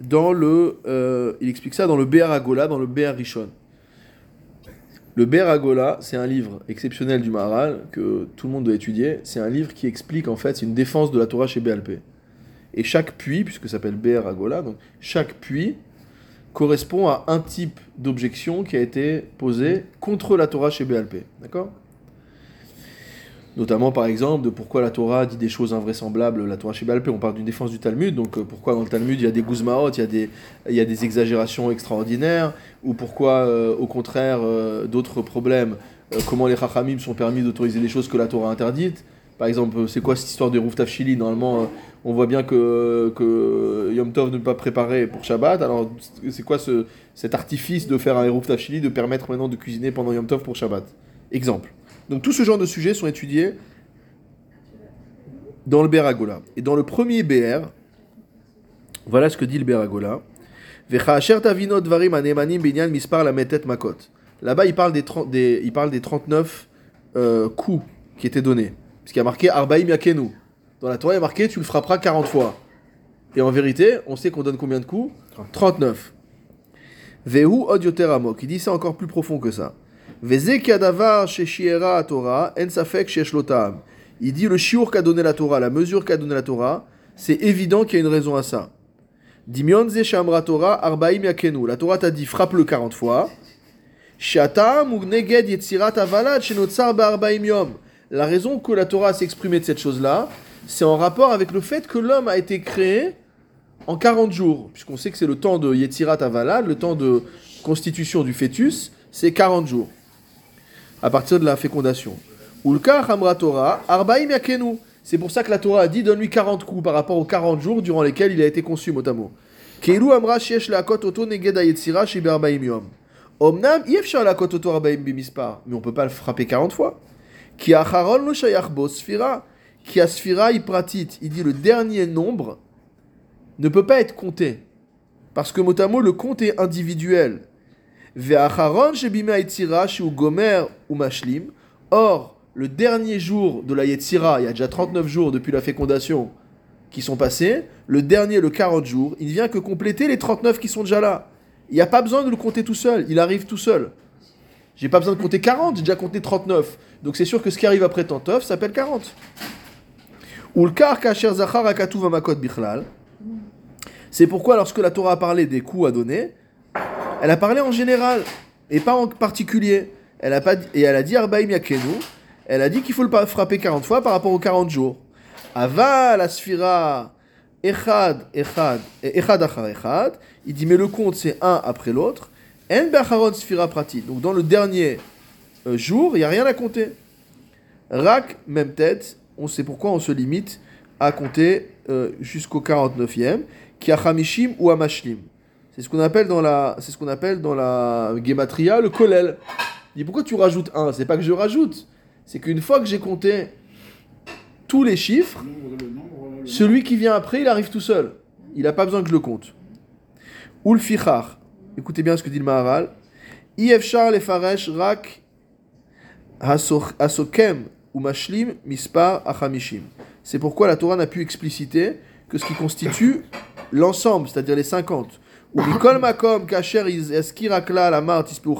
dans le euh, il explique ça dans le Be'er Agola, dans le Be'er Rishon. Le Be'er Agola, c'est un livre exceptionnel du Maharal que tout le monde doit étudier. C'est un livre qui explique en fait, c'est une défense de la Torah chez BLP. Et chaque puits, puisque ça s'appelle Be'er Agola, donc chaque puits correspond à un type d'objection qui a été posé contre la Torah chez BLP. D'accord? Notamment par exemple de pourquoi la Torah dit des choses invraisemblables, la Torah chez on parle d'une défense du Talmud, donc euh, pourquoi dans le Talmud il y a des guzmaot, il y a des, il y a des exagérations extraordinaires, ou pourquoi euh, au contraire euh, d'autres problèmes, comment les Chachamim sont permis d'autoriser des choses que la Torah interdite. Par exemple, c'est quoi cette histoire des Rouf Tafshili? Normalement, on voit bien que, que Yom Tov ne peut pas préparer pour Shabbat. Alors, c'est quoi ce, cet artifice de faire un Eruv Tafshili, de permettre maintenant de cuisiner pendant Yom Tov pour Shabbat? Exemple. Donc, tout ce genre de sujets sont étudiés dans le Beragola. Et dans le premier BR, voilà ce que dit le Beragola. Là-bas, il parle des, 30 des, il parle des 39 euh, coups qui étaient donnés. Parce qu'il y a marqué Arbaim Yakenu. Dans la Torah, il y a marqué Tu le frapperas 40 fois. Et en vérité, on sait qu'on donne combien de coups? 39. Vehu od yoter amok. Il dit c'est encore plus profond que ça. Il dit le shiur qu'a donné la Torah, la mesure qu'a donné la Torah, c'est évident qu'il y a une raison à ça. Torah. La Torah t'a dit frappe-le 40 fois. La raison que la Torah s'est exprimée de cette chose-là, c'est en rapport avec le fait que l'homme a été créé en 40 jours, puisqu'on sait que c'est le temps de Yetzirat Avalad, le temps de constitution du fœtus, c'est 40 jours, à partir de la fécondation. Ulka Hamra Arbaim Yakenu. C'est pour ça que la Torah a dit donne-lui 40 coups par rapport aux 40 jours durant lesquels il a été conçu, mot à mot. Keilu Amra Shesh Lakot Oto Yom. Omnam Lakot Oto Arbaim. Mais on peut pas le frapper 40 fois. Ki Acharon Lo Shayach Sfira. Qui a Sphira Ipratit, il dit le dernier nombre ne peut pas être compté. Parce que mot à mot, le compte est individuel. Or, le dernier jour de la Yetzira, il y a déjà 39 jours depuis la fécondation qui sont passés, le dernier, le 40 jours, il ne vient que compléter les 39 qui sont déjà là. Il n'y a pas besoin de le compter tout seul, il arrive tout seul. J'ai pas besoin de compter 40, j'ai déjà compté 39. Donc c'est sûr que ce qui arrive après Tantov s'appelle 40. Ulkar kasher zachar akatuv amakot bichlal. C'est pourquoi lorsque la Torah a parlé des coups à donner, elle a parlé en général et pas en particulier. Elle a pas et elle a dit Arbaim Yakenu, elle a dit qu'il faut le frapper 40 fois par rapport aux 40 jours. Ava la sphira Echad, Echad, Echad achar Echad, il dit mais le compte c'est un après l'autre. En be'acharon sphira pratit. Donc dans le dernier euh, jour, il n'y a rien à compter. Rak, même tête, on sait pourquoi on se limite à compter euh, jusqu'au 49e, qui a Hamishim ou Amashlim. C'est ce qu'on appelle dans la, c'est ce qu'on appelle dans la Gematria le Kolel. Il pourquoi tu rajoutes un? C'est pas que je rajoute, c'est qu'une fois que j'ai compté tous les chiffres, celui qui vient après, il arrive tout seul. Il n'a pas besoin que je le compte. Ou. Écoutez bien ce que dit le Maharal. Iefshar le faresh rak haso- hasokem ou mashlim mispar achamishim. C'est pourquoi la Torah n'a pu expliciter que ce qui constitue l'ensemble, c'est-à-dire les 50.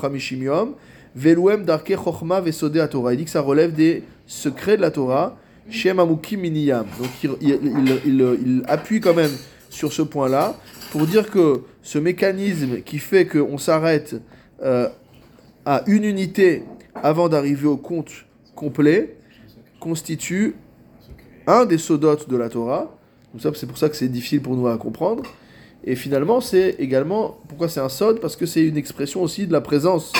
Chamishim yom veluem darke chochma vesode à Torah. Il dit que ça relève des secrets de la Torah. Shem amukim miniyam. Donc il, appuie quand même sur ce point-là pour dire que ce mécanisme qui fait qu'on s'arrête euh, à une unité avant d'arriver au compte complet constitue un des sodotes de la Torah. C'est pour ça que c'est difficile pour nous à comprendre. Et finalement, c'est également, pourquoi c'est un sod? Parce que c'est une expression aussi de la présence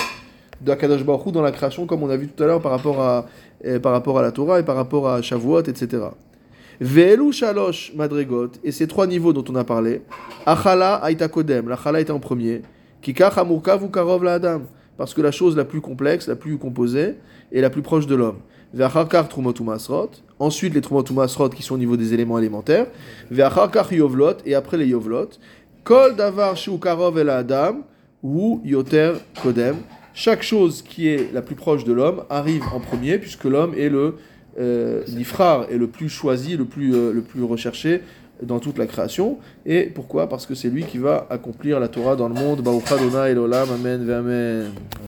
de Akadosh Baruch Hu dans la création, comme on a vu tout à l'heure par, rapport à, euh, par rapport à la Torah et par rapport à Shavuot, etc. Ve'elu shalosh madregot, et ces trois niveaux dont on a parlé, Achala aita kodem, l'achala était en premier, Kikach amurkav ou karov la adam, parce que la chose la plus complexe, la plus composée, est la plus proche de l'homme. Ensuite les trumot ou masrot qui sont au niveau des éléments élémentaires, yovlot, et après les yovlot, kol davar shu karov el adam, ou yoter kodem, chaque chose qui est la plus proche de l'homme arrive en premier, puisque l'homme est le euh, l'ifrar est le plus choisi, le plus, euh, le plus recherché dans toute la création. Et pourquoi? Parce que c'est lui qui va accomplir la Torah dans le monde. Baruch Elolam, Amen, Amen.